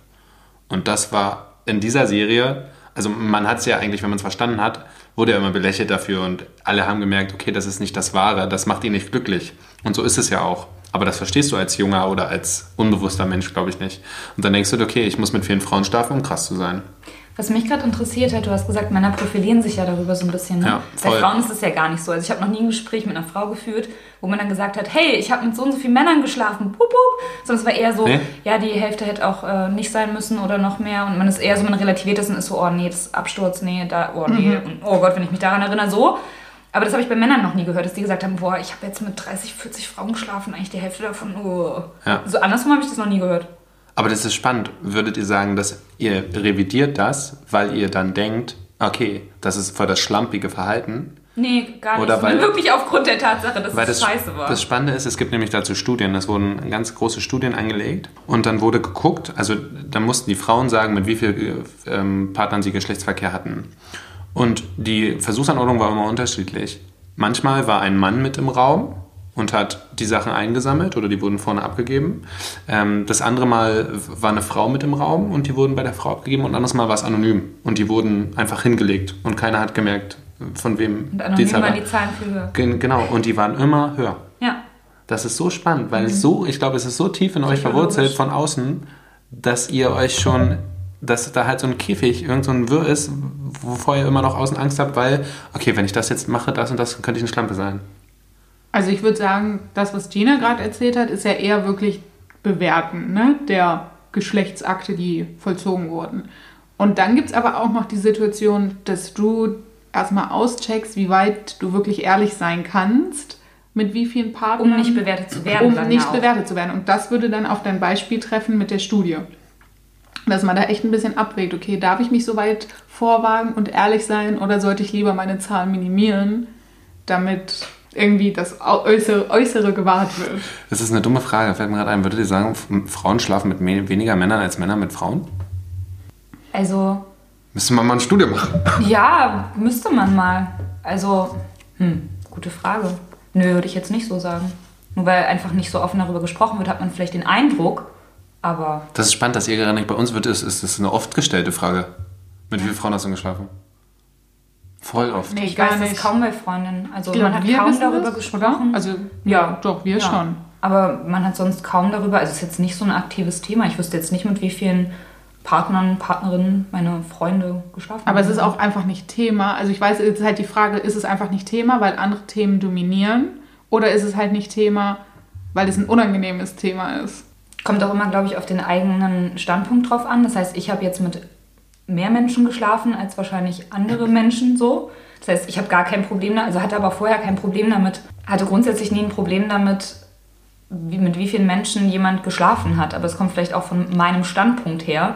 Und das war in dieser Serie, also man hat es ja eigentlich, wenn man es verstanden hat, wurde ja immer belächelt dafür und alle haben gemerkt, okay, das ist nicht das Wahre, das macht ihn nicht glücklich. Und so ist es ja auch. Aber das verstehst du als junger oder als unbewusster Mensch, glaube ich, nicht. Und dann denkst du, okay, ich muss mit vielen Frauen schlafen, um krass zu sein. Was mich gerade interessiert hat, du hast gesagt, Männer profilieren sich ja darüber so ein bisschen. Ne? Ja, Bei. Frauen ist es ja gar nicht so. Also ich habe noch nie ein Gespräch mit einer Frau geführt, wo man dann gesagt hat, hey, ich habe mit so und so vielen Männern geschlafen, pup, pup. Sondern es war eher so, Nee? ja, die Hälfte hätte auch äh, nicht sein müssen oder noch mehr. Und man ist eher so, man relativiert das und ist so, oh nee, das ist Absturz, nee, da, oh nee, und, oh Gott, wenn ich mich daran erinnere, so. Aber das habe ich bei Männern noch nie gehört, dass die gesagt haben, boah, ich habe jetzt mit 30, 40 Frauen geschlafen, eigentlich die Hälfte davon, oh. Ja. So andersrum habe ich das noch nie gehört. Aber das ist spannend. Würdet ihr sagen, dass ihr revidiert das, weil ihr dann denkt, okay, das ist voll das schlampige Verhalten? Nee, gar nicht. Oder weil- wirklich aufgrund der Tatsache, dass es das, scheiße war. das Spannende ist, es gibt nämlich dazu Studien, es wurden ganz große Studien angelegt und dann wurde geguckt, also da mussten die Frauen sagen, mit wie vielen ähm, Partnern sie Geschlechtsverkehr hatten. Und die Versuchsanordnung war immer unterschiedlich. Manchmal war ein Mann mit im Raum und hat die Sachen eingesammelt oder die wurden vorne abgegeben. Ähm, das andere Mal war eine Frau mit im Raum und die wurden bei der Frau abgegeben und anderes Mal war es anonym und die wurden einfach hingelegt und keiner hat gemerkt, von wem Und anonym Zahl waren war. die Zahlen viel höher. Gen- Genau, und die waren immer höher. Ja. Das ist so spannend, weil es so, ich glaube, es ist so tief in euch verwurzelt von außen, dass ihr euch schon, dass da halt so ein Käfig, irgend so ein Wirr ist, wovor ihr immer noch außen Angst habt, weil, okay, wenn ich das jetzt mache, das und das, könnte ich eine Schlampe sein. Also ich würde sagen, das, was Gina gerade erzählt hat, ist ja eher wirklich bewerten, ne? der Geschlechtsakte, die vollzogen wurden. Und dann gibt es aber auch noch die Situation, dass du erstmal auscheckst, wie weit du wirklich ehrlich sein kannst, mit wie vielen Partnern. Um nicht bewertet zu werden. um nicht auch. bewertet zu werden. Und das würde dann auf dein Beispiel treffen mit der Studie. Dass man da echt ein bisschen abwägt, okay, darf ich mich so weit vorwagen und ehrlich sein oder sollte ich lieber meine Zahlen minimieren, damit irgendwie das Äußere, Äußere gewahrt wird? Das ist eine dumme Frage, fällt mir gerade ein. Würdet ihr sagen, Frauen schlafen mit weniger Männern als Männer mit Frauen? Also, Müsste man mal ein Studium machen. <laughs> ja, müsste man mal. Also, hm, gute Frage. Nö, würde ich jetzt nicht so sagen. Nur weil einfach nicht so offen darüber gesprochen wird, hat man vielleicht den Eindruck, aber Das ist spannend, dass ihr gerade nicht bei uns wird, ist, ist das eine oft gestellte Frage. Mit wie vielen Frauen hast du geschlafen? Voll oft. Nee, ich gar weiß nicht. das kaum bei Freundinnen. Also Ich glaub, man hat wir kaum darüber das, gesprochen. Oder? Also, Ja. doch, wir Ja. schon. Aber man hat sonst kaum darüber, also es ist jetzt nicht so ein aktives Thema. Ich wüsste jetzt nicht, mit wie vielen Partnern, Partnerinnen meine Freunde geschlafen Aber es ist auch einfach nicht Thema. Also ich weiß, jetzt ist halt die Frage, ist es einfach nicht Thema, weil andere Themen dominieren? Oder ist es halt nicht Thema, weil es ein unangenehmes Thema ist? Kommt auch immer, glaube ich, auf den eigenen Standpunkt drauf an. Das heißt, ich habe jetzt mit mehr Menschen geschlafen als wahrscheinlich andere Menschen so. Das heißt, ich habe gar kein Problem damit, also hatte aber vorher kein Problem damit, hatte grundsätzlich nie ein Problem damit, wie, mit wie vielen Menschen jemand geschlafen hat. Aber es kommt vielleicht auch von meinem Standpunkt her,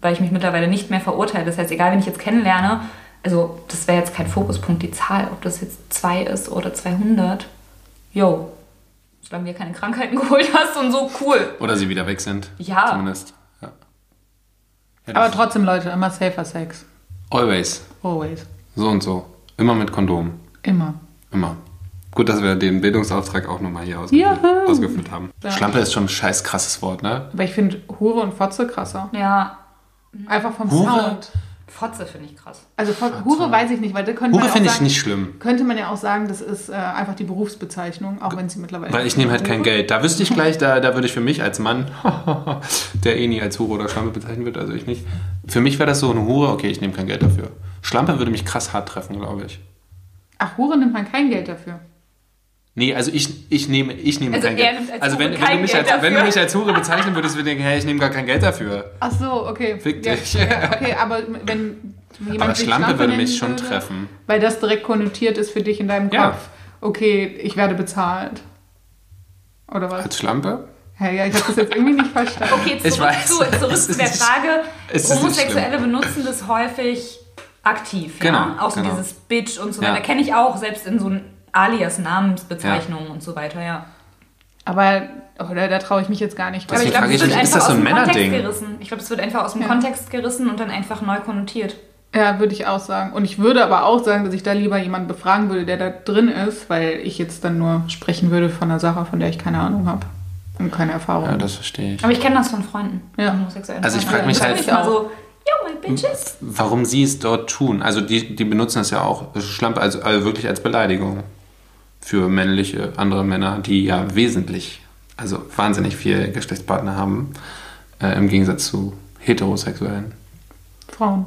weil ich mich mittlerweile nicht mehr verurteile. Das heißt, egal, wen ich jetzt kennenlerne, also das wäre jetzt kein Fokuspunkt, die Zahl, ob das jetzt zwei ist oder 200. Yo, solange du dir keine Krankheiten <laughs> geholt hast und so, cool. Oder sie wieder weg sind. Ja. Zumindest. Ja. Aber trotzdem, Leute, immer safer Sex. Always. Always. So und so. Immer mit Kondom. Immer. Immer. Gut, dass wir den Bildungsauftrag auch nochmal hier ausgeführt, Juhu. ausgeführt haben. Ja. Schlampe ist schon ein scheiß krasses Wort, ne? Aber ich finde Hure und Fotze krasser. Ja, Einfach vom Hure? Sound. Fotze finde ich krass. Also von Hure weiß ich nicht, weil da könnte man Hure ja auch finde ich sagen, nicht schlimm. Könnte man ja auch sagen, das ist äh, einfach die Berufsbezeichnung, auch wenn sie mittlerweile. Weil ich nehme halt kein Geld. Da wüsste ich gleich, <laughs> da, da würde ich für mich als Mann, <laughs> der eh nie als Hure oder Schlampe bezeichnet wird, also ich nicht. Für mich wäre das so eine Hure, okay, ich nehme kein Geld dafür. Schlampe würde mich krass hart treffen, glaube ich. Ach, Hure nimmt man kein Geld dafür. Nee, also ich, ich nehme, ich nehme Also kein Geld. als also wenn, wenn, du mich Geld als, wenn du dafür. mich als Hure bezeichnen würdest, würde ich denken, hey, ich nehme gar kein Geld dafür. Ach so, okay. Fick ja, dich. Ja, <laughs> okay, aber wenn jemand Aber Schlampe würde mich schon würde, treffen. Weil das direkt konnotiert ist für dich in deinem Ja. Kopf. Okay, ich werde bezahlt. Oder was? Als Schlampe? Ja, ja, ich habe das jetzt irgendwie nicht verstanden. Okay, Ich zurück, weiß. zu, zurück Es zu ist der nicht- Frage. Homosexuelle benutzen das häufig aktiv. Genau, Ja? Auch so genau. dieses Bitch und so Ja. weiter. Kenne ich auch, selbst in so Alias, Namensbezeichnungen und so weiter, ja. Aber oder, da traue ich mich jetzt gar nicht. Aber ich glaube, frage es wird mich, ist einfach das so aus ein dem Kontext Männerding? gerissen. Ich glaube, es wird einfach aus dem Ja. Kontext gerissen und dann einfach neu konnotiert. Ja, würde ich auch sagen. Und ich würde aber auch sagen, dass ich da lieber jemanden befragen würde, der da drin ist, weil ich jetzt dann nur sprechen würde von einer Sache, von der ich keine Ahnung habe und keine Erfahrung. Ja, das verstehe ich. Aber ich kenne das von Freunden. Ja. von homosexuellen Also ich Freunden. frag mich Das halt- ist nicht mal so, Yo, my bitches. warum sie es dort tun. Also die, die benutzen es ja auch Schlampe, also, also wirklich als Beleidigung für männliche andere Männer, die ja wesentlich, also wahnsinnig viel Geschlechtspartner haben, äh, im Gegensatz zu heterosexuellen Frauen.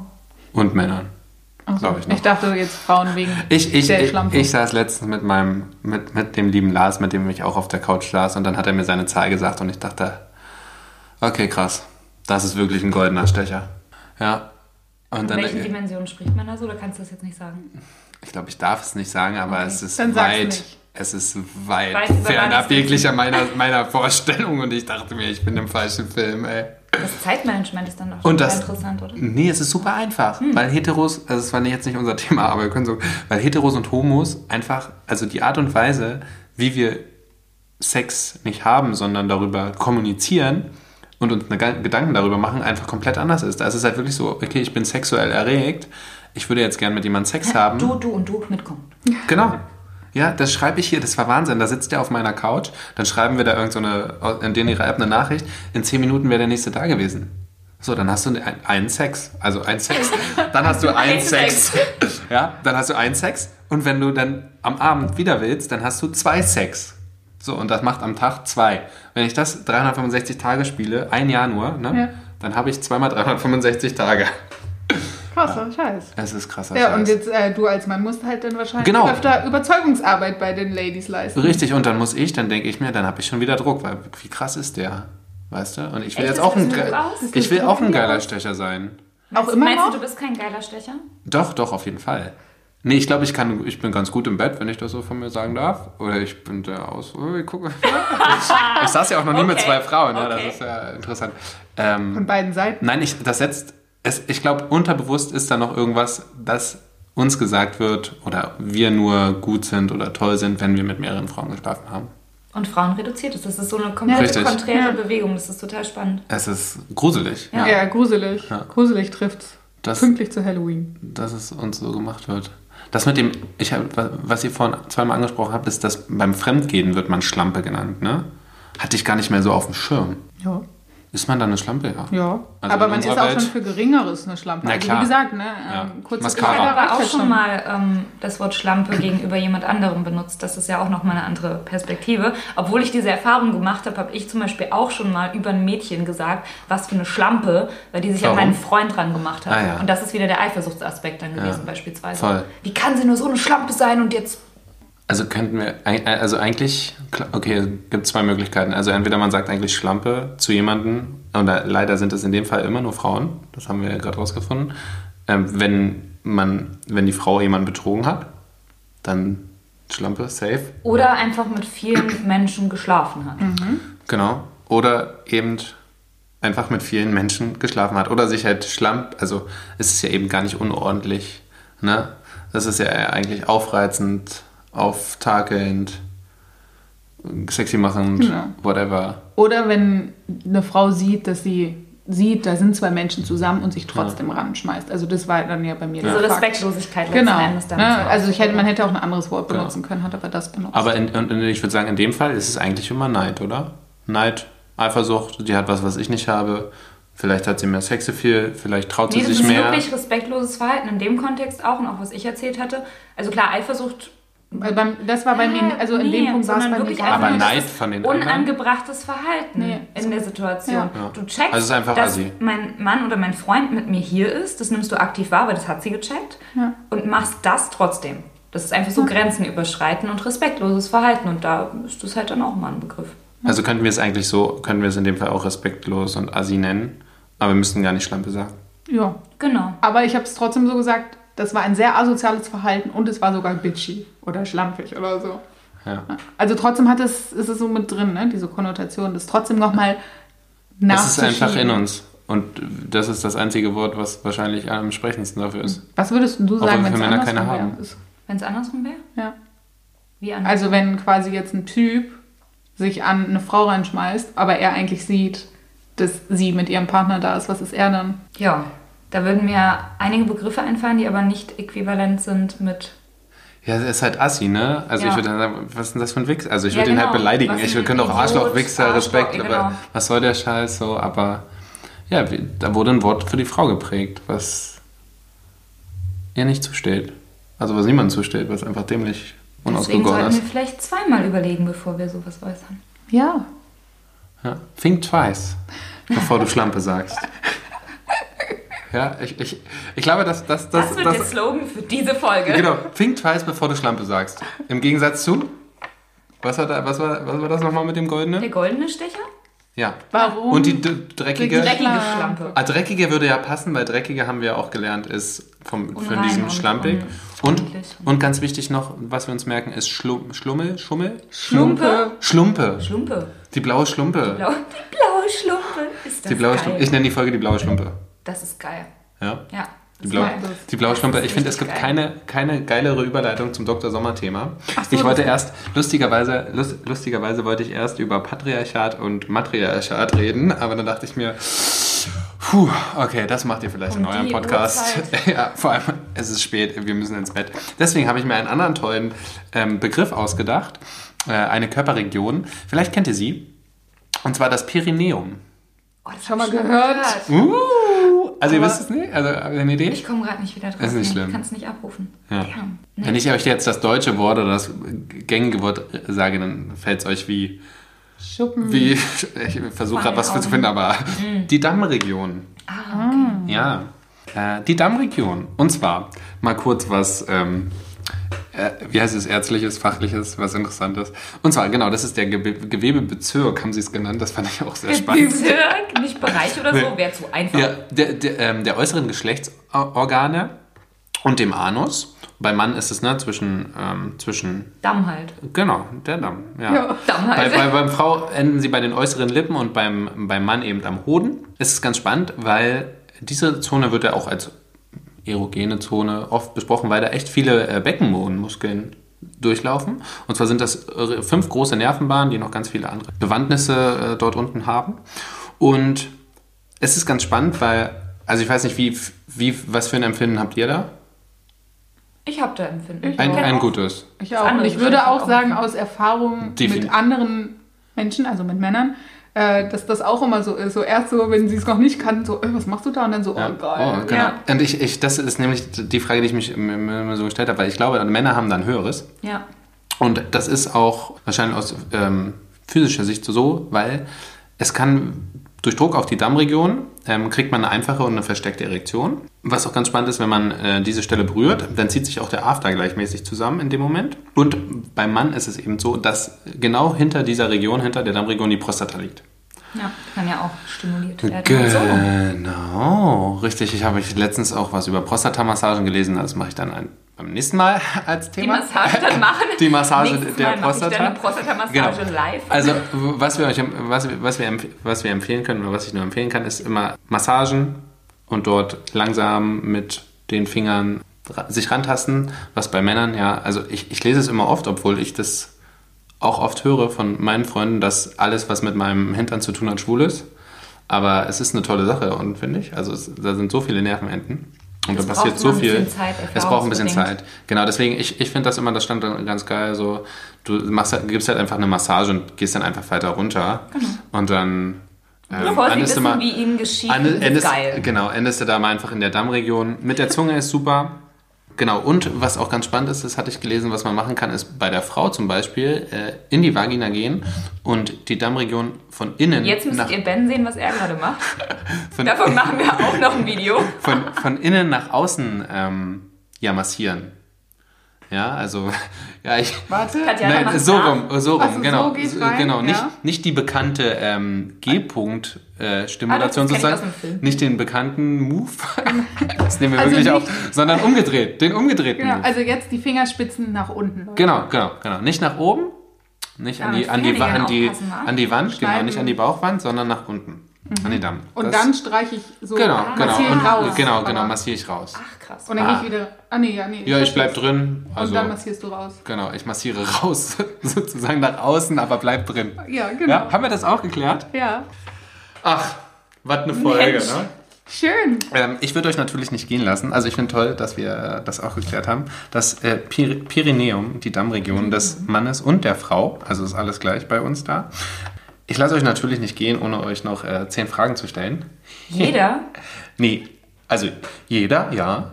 und Männern. So. Ich ich dachte jetzt Frauen wegen Ich, ich, der ich, Schlampe. ich saß letztens mit meinem, mit, mit dem lieben Lars, mit dem ich auch auf der Couch saß und dann hat er mir seine Zahl gesagt und ich dachte, okay, krass, das ist wirklich ein goldener Stecher. Ja. Und In dann, welchen Dimensionen spricht man da so? Oder kannst du das jetzt nicht sagen? ich glaube, ich darf es nicht sagen, aber Okay. es ist Dann weit, es ist weit, Weit fernab jeglicher meiner, meiner Vorstellung und ich dachte mir, ich bin im falschen Film, ey. Das Zeitmanagement ist dann doch Und das- interessant, oder? Nee, es ist super einfach, weil Heteros, also es war jetzt nicht unser Thema, aber wir können so, weil Heteros und Homos einfach, also die Art und Weise, wie wir Sex nicht haben, sondern darüber kommunizieren und uns eine Gedanken darüber machen, einfach komplett anders ist. Da ist es halt wirklich so, okay, ich bin sexuell erregt, ich würde jetzt gern mit jemandem Sex haben. Du, du und du mitkommen. Genau. Ja, das schreibe ich hier, das war Wahnsinn. Da sitzt der auf meiner Couch, dann schreiben wir da irgend so in denen ihrer App eine Nachricht, in zehn Minuten wäre der nächste da gewesen. So, dann hast du ein- einen Sex, also ein Sex. <laughs> Dann hast du einen Ein Sex. Ja, dann hast du einen Sex und wenn du dann am Abend wieder willst, dann hast du zwei Sex. So, und das macht am Tag zwei. Wenn ich das 365 Tage spiele, ein Jahr nur, ne, Ja. dann habe ich zweimal 365 Tage. Krasser Scheiß. Es ist krasser Ja, Scheiß. und jetzt äh, du als Mann musst halt dann wahrscheinlich Genau. öfter Überzeugungsarbeit bei den Ladies leisten. Richtig, und dann muss ich, dann denke ich mir, dann habe ich schon wieder Druck, weil wie krass ist der? Weißt du? Und ich will Echt? jetzt auch ein, ich will auch ein geiler aus? Stecher sein. Auch immer meinst noch? du, du bist kein geiler Stecher? Doch, doch, auf jeden Fall. Nee, ich glaube, ich kann, ich bin ganz gut im Bett, wenn ich das so von mir sagen darf. Oder ich bin der aus. Oh, ich gucke. <laughs> ich saß ja auch noch nie mit Okay. zwei Frauen, ja, das Okay. ist ja interessant. Ähm, Von beiden Seiten. nein, ich, das setzt. Es, ich glaube, unterbewusst ist da noch irgendwas, das uns gesagt wird oder wir nur gut sind oder toll sind, wenn wir mit mehreren Frauen geschlafen haben. Und Frauen reduziert es. Das ist so eine komplette Richtig. konträre Ja. Bewegung. Das ist total spannend. Es ist gruselig. Ja, gruselig. Ja. Gruselig trifft's. Das- Pünktlich zu Halloween. dass es uns so gemacht wird. Das mit dem, ich hab, was ihr vorhin zweimal angesprochen habt, ist, dass beim Fremdgehen wird man Schlampe genannt, ne? Hatte ich gar nicht mehr so auf dem Schirm. Ja. Ist man dann eine Schlampe, ja? Ja. Also aber man ist auch Welt- schon für Geringeres eine Schlampe. Na also klar. wie gesagt, ne? Ja. Ähm, Mascara. Ich habe aber auch schon mal ähm, das Wort Schlampe gegenüber jemand anderem benutzt. Das ist ja auch nochmal eine andere Perspektive. Obwohl ich diese Erfahrung gemacht habe, habe ich zum Beispiel auch schon mal über ein Mädchen gesagt, was für eine Schlampe, weil die sich Warum? an meinen Freund dran gemacht hat. Ah, ja. Und das ist wieder der Eifersuchtsaspekt dann gewesen beispielsweise. voll. Wie kann sie nur so eine Schlampe sein und jetzt... Also könnten wir, eig- also eigentlich, okay, es gibt zwei Möglichkeiten. Also entweder man sagt eigentlich Schlampe zu jemandem, oder leider sind es in dem Fall immer nur Frauen, das haben wir ja gerade rausgefunden. Ähm, wenn man, wenn die Frau jemanden betrogen hat, dann Schlampe, safe. Oder einfach mit vielen <clears throat> Menschen geschlafen hat. Genau. Oder eben einfach mit vielen Menschen geschlafen hat. Oder sich halt schlamp, also es ist ja eben gar nicht unordentlich. Ne? Das ist ja eigentlich aufreizend, auftakelnd, sexy machend, Genau. whatever. Oder wenn eine Frau sieht, dass sie sieht, da sind zwei Menschen zusammen und sich trotzdem ranschmeißt. Also das war dann ja bei mir der Fakt. Respektlosigkeit Genau. Endes dann. Ne? zur Also ich hätte, man hätte auch ein anderes Wort Genau. benutzen können, hat aber das benutzt. Aber in, und ich würde sagen, in dem Fall ist es eigentlich immer Neid, oder? Neid, Eifersucht, die hat was, was ich nicht habe. Vielleicht hat sie mehr Sexappeal, vielleicht traut sie Nee, das sich ist mehr. wirklich respektloses Verhalten in dem Kontext auch und auch was ich erzählt hatte. Also klar, Eifersucht. Weil beim, das war bei mir, also in nee, dem Punkt war es bei mir Aber. Neid von den anderen? Unangebrachtes Verhalten Nee. in der Situation. Ja. Ja. Du checkst, Also es ist einfach dass assi. mein Mann oder mein Freund mit mir hier ist. Das nimmst du aktiv wahr, weil das hat sie gecheckt. Ja. Und machst das trotzdem. Das ist einfach so Grenzen überschreiten und respektloses Verhalten. Und da ist das halt dann auch mal ein Begriff. Also könnten wir es eigentlich so, können wir es in dem Fall auch respektlos und assi nennen, aber wir müssten gar nicht Schlampe sagen. Ja. Genau. Aber ich habe es trotzdem so gesagt, das war ein sehr asoziales Verhalten und es war sogar bitchy oder schlampig oder so. Ja. Also trotzdem hat es, ist es so mit drin, ne? diese Konnotation, das trotzdem nochmal Es ist einfach in nachzuschieben. uns. Und das ist das einzige Wort, was wahrscheinlich am sprechendsten dafür ist. Was würdest du sagen, wenn es andersrum keine wäre? Wenn es andersrum wäre? Ja. Wie anders? Also wenn quasi jetzt ein Typ sich an eine Frau reinschmeißt, aber er eigentlich sieht, dass sie mit ihrem Partner da ist, was ist er dann? Ja, da würden mir einige Begriffe einfallen, die aber nicht äquivalent sind mit. Ja, er ist halt assi, ne? Also Ja. ich würde dann sagen, was ist denn das für ein Wichser? Also ich Ja, würde ihn halt genau. beleidigen. Was Ich könnte auch Arschloch, Wichser, Arschloch, Respekt, ja, aber genau. was soll der Scheiß so? Aber ja, wie- da wurde ein Wort für die Frau geprägt, was ihr nicht zusteht. Also was niemandem zusteht, was einfach dämlich Deswegen unausgegoren sollten wir ist. vielleicht zweimal überlegen, bevor wir sowas äußern. Ja. Ja. Think twice, bevor du Schlampe sagst. <laughs> Ja, ich, ich, ich glaube, dass das, das, Das wird das, der Slogan für diese Folge. Genau, think twice, bevor du Schlampe sagst. Im Gegensatz zu. Was war, da, was war, was war das nochmal mit dem Der Goldenen? goldene Stecher? Ja. Warum? Und die dreckige. Dreckige Dreckige Schlampe. Ah, dreckige würde ja passen, weil dreckige haben wir auch gelernt, ist vom, von Unrein diesem und schlampig. un- Und, und ganz wichtig noch, was wir uns merken, ist Schlum, Schlummel, Schummel? Schlumpe. Schlumpe. Schlumpe. Die blaue Schlumpe. Blau, die blaue Schlumpe. Ist das Die blaue geil. Schlumpe. Ich nenne die Folge die blaue Schlumpe. Das ist geil. Ja. Ja. Die ist- die blaue ist Ich finde, es gibt geil. keine, keine geilere Überleitung zum Dr. Sommer-Thema. Ach so, ich wollte erst, lustigerweise, lust, lustigerweise wollte ich erst über Patriarchat und Matriarchat reden, aber dann dachte ich mir, puh, okay, das macht ihr vielleicht Um in eurem Podcast. Uhrzeit. <laughs> ja, vor allem, es ist spät, wir müssen ins Bett. Deswegen habe ich mir einen anderen tollen ähm, Begriff ausgedacht, äh, eine Körperregion. Vielleicht kennt ihr sie. Und zwar das Pyrenäum. Oh, das Schon mal ich gehört? Uh, also ihr wisst es nicht? Also habt ihr eine Idee? Ich komme gerade nicht wieder drauf. Ist nicht schlimm. Ich kann es nicht abrufen. Ja. Damn. Nee. Wenn ich euch jetzt das deutsche Wort oder das gängige Wort sage, dann fällt es euch wie, Schuppen. wie <laughs> ich versuche gerade was für zu Augen. finden, aber die Dammregion. Ah, okay. Ja, äh, die Dammregion. Und zwar mal kurz was, ähm, äh, wie heißt es, ärztliches, fachliches, was interessantes. Und zwar, genau, das ist der Ge Gewebebezirk, haben sie es genannt. Das fand ich auch sehr spannend. Bezirk, nicht Bereich oder so, wäre zu einfach. Ja, der, der, ähm, der äußeren Geschlechtsorgane und dem Anus. Beim Mann ist es ne, zwischen, ähm, zwischen Damm halt. Genau, der Damm. Ja. Ja. Damm Bei, halt. bei, beim Frau enden sie bei den äußeren Lippen und beim, beim Mann eben am Hoden. Es ist ganz spannend, weil diese Zone wird ja auch als erogene Zone oft besprochen, weil da echt viele äh, Beckenbodenmuskeln durchlaufen. Und zwar sind das äh, fünf große Nervenbahnen, die noch ganz viele andere Bewandtnisse äh, dort unten haben. Und es ist ganz spannend, weil, also ich weiß nicht, wie, wie, was für ein Empfinden habt ihr da? Ich habe da Empfinden. Ich Ein, ein gutes. Ich auch. Und ich würde auch sagen, aus Erfahrung Defin- mit anderen Menschen, also mit Männern, äh, dass das auch immer so ist. So erst so, wenn sie es noch nicht kannten, so, äh, was machst du da? Und dann so, Ja. oh geil. Oh, genau. Ja. Und ich, ich, das ist nämlich die Frage, die ich mich immer- so gestellt habe, weil ich glaube, Männer haben da ein höheres. Ja. Und das ist auch wahrscheinlich aus ähm, physischer Sicht so, weil es kann durch Druck auf die Dammregion ähm, kriegt man eine einfache und eine versteckte Erektion. Was auch ganz spannend ist, wenn man äh, diese Stelle berührt, dann zieht sich auch der After gleichmäßig zusammen in dem Moment. Und beim Mann ist es eben so, dass genau hinter dieser Region, hinter der Dammregion, die Prostata liegt. Ja, kann ja auch stimuliert werden. Und so. Genau, richtig. Ich habe letztens auch was über Prostatamassagen gelesen. Das mache ich dann ein, beim nächsten Mal <laughs> als Die Thema. Massage dann machen. Die Massage Nächstes der Mal Prostata. Ich dann eine Prostata-Massage Genau. live. Also, was wir, euch, was, was, wir, was wir empfehlen können oder was ich nur empfehlen kann, ist immer Massagen und dort langsam mit den Fingern sich rantasten, was bei Männern ja, also ich, ich lese es immer oft, obwohl ich das auch oft höre von meinen Freunden, dass alles, was mit meinem Hintern zu tun hat, schwul ist. Aber es ist eine tolle Sache und finde ich, also es, da sind so viele Nervenenden. Und Das da passiert so viel. bisschen Zeit, es braucht ein bisschen. Zeit. Genau, deswegen, ich, ich finde das immer, das stand dann ganz geil, so, du machst halt, gibst halt einfach eine Massage und gehst dann einfach weiter runter. Und dann ähm, Bevor sie wissen, mal- wie ihnen geschieht, ist endest, geil. Genau, endest du da mal einfach in der Dammregion. Mit der Zunge ist super. Genau, und was auch ganz spannend ist, das hatte ich gelesen, was man machen kann, ist bei der Frau zum Beispiel äh, in die Vagina gehen und die Dammregion von innen Jetzt müsst nach, ihr Ben sehen, was er gerade macht. <laughs> von, Davon machen wir auch noch ein Video. <laughs> von, von innen nach außen ähm, ja, massieren. Ja, also, <laughs> ja, ich. Warte. Tatjana Nein, so nach. rum, so rum, Ach so, genau. so geht's So, rein, genau, nicht, ja. nicht die bekannte ähm, G-Punkt-Stimulation Ah, kenn ich sozusagen, nicht den bekannten Move, <laughs> das nehmen wir Also wirklich nicht- auf, sondern umgedreht, den umgedrehten Genau, Move. also jetzt die Fingerspitzen nach unten. Leute. Genau, genau, genau. Nicht nach oben, nicht Ja, an, die, an, die, an, die, wa? an die Wand, genau, nicht an die Bauchwand, sondern nach unten, an die Damm. Und Das- dann streiche ich so, Genau, genau, massiere ich und, raus. genau, genau, massiere ich raus. Ach, krass. Und dann Ah. gehe ich wieder, ah nee, ja, nee. Ja, ich bleib drin, Und also, dann massierst du raus. genau, ich massiere raus, <laughs> sozusagen nach außen, aber bleib drin. Ja, genau. Ja, haben wir das auch geklärt? Ja. Ach, was eine Folge, Mensch. ne? Schön. Ähm, ich würde euch natürlich nicht gehen lassen. Also ich finde toll, dass wir das auch geklärt haben. Das äh, Pyr Pyrenäum, die Dammregion des Mannes und der Frau, also ist alles gleich bei uns da, Ich lasse euch natürlich nicht gehen, ohne euch noch äh, zehn Fragen zu stellen. Jeder? <laughs> Nee, also jeder, ja.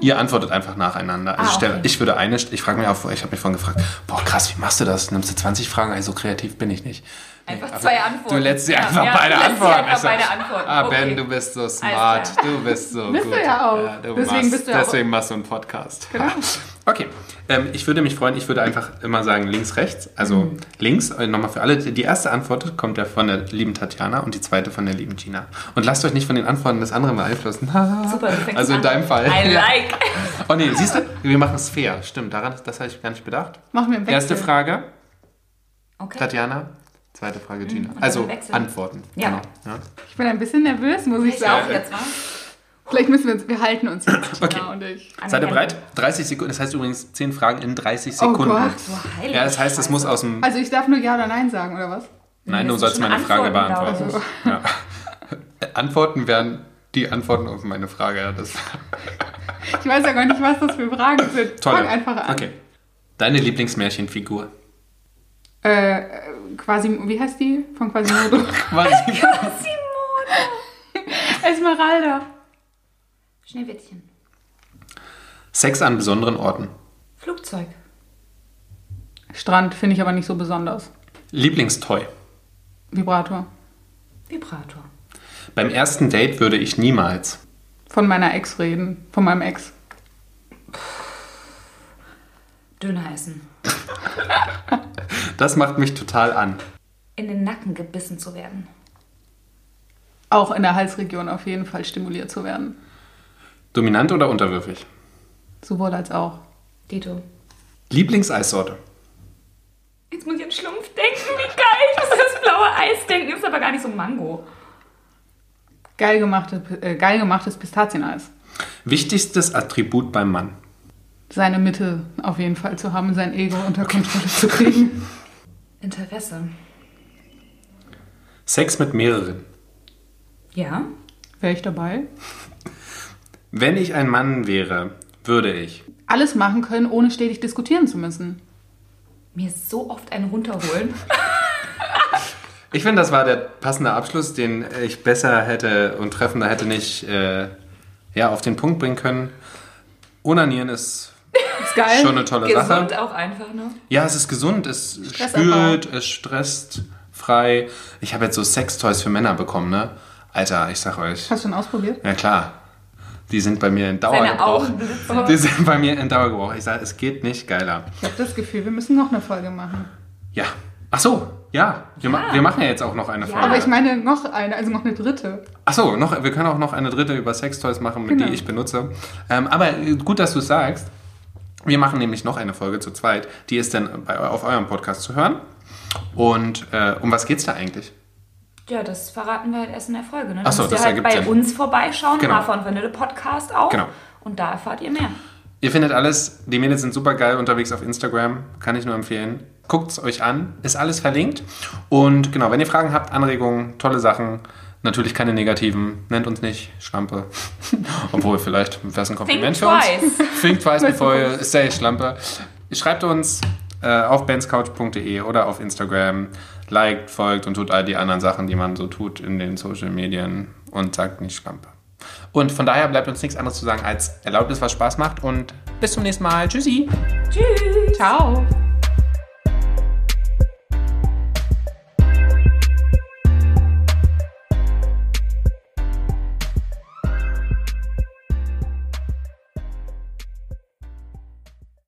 Ihr antwortet einfach nacheinander. Also Ah, ich, okay. ich würde eine, ich frage mich auch, ich habe mich vorhin gefragt, boah krass, wie machst du das? Nimmst du 20 Fragen? Also so kreativ bin ich nicht. Einfach zwei Antworten. Du lässt sie Ja, einfach ja, beide antworten. einfach Ich beide antworten. Ah, Ben, du bist so smart. Du bist so Bist gut. du ja auch. du Deswegen machst, bist du ja auch- deswegen machst du einen Podcast. Genau. <laughs> Okay, ähm, ich würde mich freuen, ich würde einfach immer sagen links, rechts. Also Mhm. links, äh, nochmal für alle. Die erste Antwort kommt ja von der lieben Tatjana und die zweite von der lieben Gina. Und lasst euch nicht von den Antworten des anderen beeinflussen. <laughs> Super, Also in an. deinem Fall. I like. Oh nee, siehst du, wir machen es fair. Stimmt, daran, das habe ich gar nicht bedacht. Machen wir im Wechsel. Erste Frage, Okay. Tatjana. Zweite Frage, Gina. und Also. Antworten. Ja. Genau. ja. Ich bin ein bisschen nervös, muss ich Ich sagen. auch jetzt mal. Vielleicht müssen wir uns, wir halten uns jetzt, <clears throat> Okay. und ich. Seid ihr bereit? Händen. 30 Sekunden. Das heißt übrigens 10 Fragen in 30 Oh Sekunden. Gott. So heilig. Ja, das heißt, es muss aus dem. Also ich darf nur Ja oder Nein sagen, oder was? Nein, du sollst meine Frage Antworten, beantworten. glaub Ja. <laughs> Antworten wären die Antworten auf meine Frage. Ja, das <laughs> Ich weiß ja gar nicht, was das für Fragen sind. Tolle. Fang einfach an. Okay. Deine Lieblingsmärchenfigur? Äh, äh, quasi, wie heißt die? Von Quasimodo. <laughs> Quasi. Esmeralda. Schneewittchen. Sex an besonderen Orten. Flugzeug. Strand finde ich aber nicht so besonders. Lieblingstoy. Vibrator. Vibrator. Beim ersten Date würde ich niemals. Von meiner Ex reden. Von meinem Ex. Döner essen. <laughs> Das macht mich total an. In den Nacken gebissen zu werden. Auch in der Halsregion auf jeden Fall stimuliert zu werden. Dominant oder unterwürfig? Sowohl als auch. Dito. Lieblingseissorte. Jetzt muss ich an Schlumpf denken. Wie geil. Ich muss an das blaue Eis denken. Ist aber gar nicht so Mango. Geil, gemachte, äh, geil gemachtes Pistazieneis. Wichtigstes Attribut beim Mann. Seine Mitte auf jeden Fall zu haben, sein Ego unter Kontrolle zu kriegen. <laughs> Interesse. Sex mit mehreren. Ja. Wäre ich dabei? Wenn ich ein Mann wäre, würde ich. Alles machen können, ohne stetig diskutieren zu müssen. Mir so oft einen runterholen. Ich finde, das war der passende Abschluss, den ich besser hätte und treffender hätte nicht äh, ja, auf den Punkt bringen können. Onanieren ist Ist geil. schon eine tolle Gesund Sache. auch einfach, ne? Ja, es ist gesund, es spült, es stresst frei. Ich habe jetzt so Sextoys für Männer bekommen, ne? Alter, ich sag euch. Hast du schon ausprobiert? Ja klar. Die sind bei mir in Dauergebrauch. Die sind bei mir in Dauergebrauch. Ich sage, es geht nicht geiler. Ich habe das Gefühl, wir müssen noch eine Folge machen. Ja. Ach so, ja. Wir, ma Ja. wir machen ja jetzt auch noch eine Ja. Folge. Aber ich meine noch eine, also noch eine dritte. Ach so, noch, wir können auch noch eine dritte über Sextoys machen, mit Genau. die ich benutze. Ähm, aber äh, gut, dass du es sagst. Wir machen nämlich noch eine Folge zu zweit. Die ist dann bei, auf eurem Podcast zu hören. Und äh, um was geht's da eigentlich? Ja, das verraten wir halt erst in der Folge. Ne? Ach so, Dann müsst ihr halt bei Sinn. uns vorbeischauen, Genau. Hafer und Vanille Podcast auch. Genau. Und da erfahrt ihr mehr. Ihr findet alles, die Mädels sind super geil unterwegs auf Instagram, kann ich nur empfehlen. Guckt es euch an, ist alles verlinkt. Und genau, wenn ihr Fragen habt, Anregungen, tolle Sachen, natürlich keine negativen, nennt uns nicht Schlampe. <laughs> Obwohl, vielleicht wäre es ein Kompliment Think für uns. twice. <laughs> Think twice <laughs> bevor ihr say Schlampe. Schreibt uns äh, auf benscouch.de oder auf Instagram. Liked, folgt und tut all die anderen Sachen, die man so tut in den Social Medien und sagt nicht Schlampe. Und von daher bleibt uns nichts anderes zu sagen als Erlaubnis, was Spaß macht und bis zum nächsten Mal. Tschüssi. Tschüss. Ciao.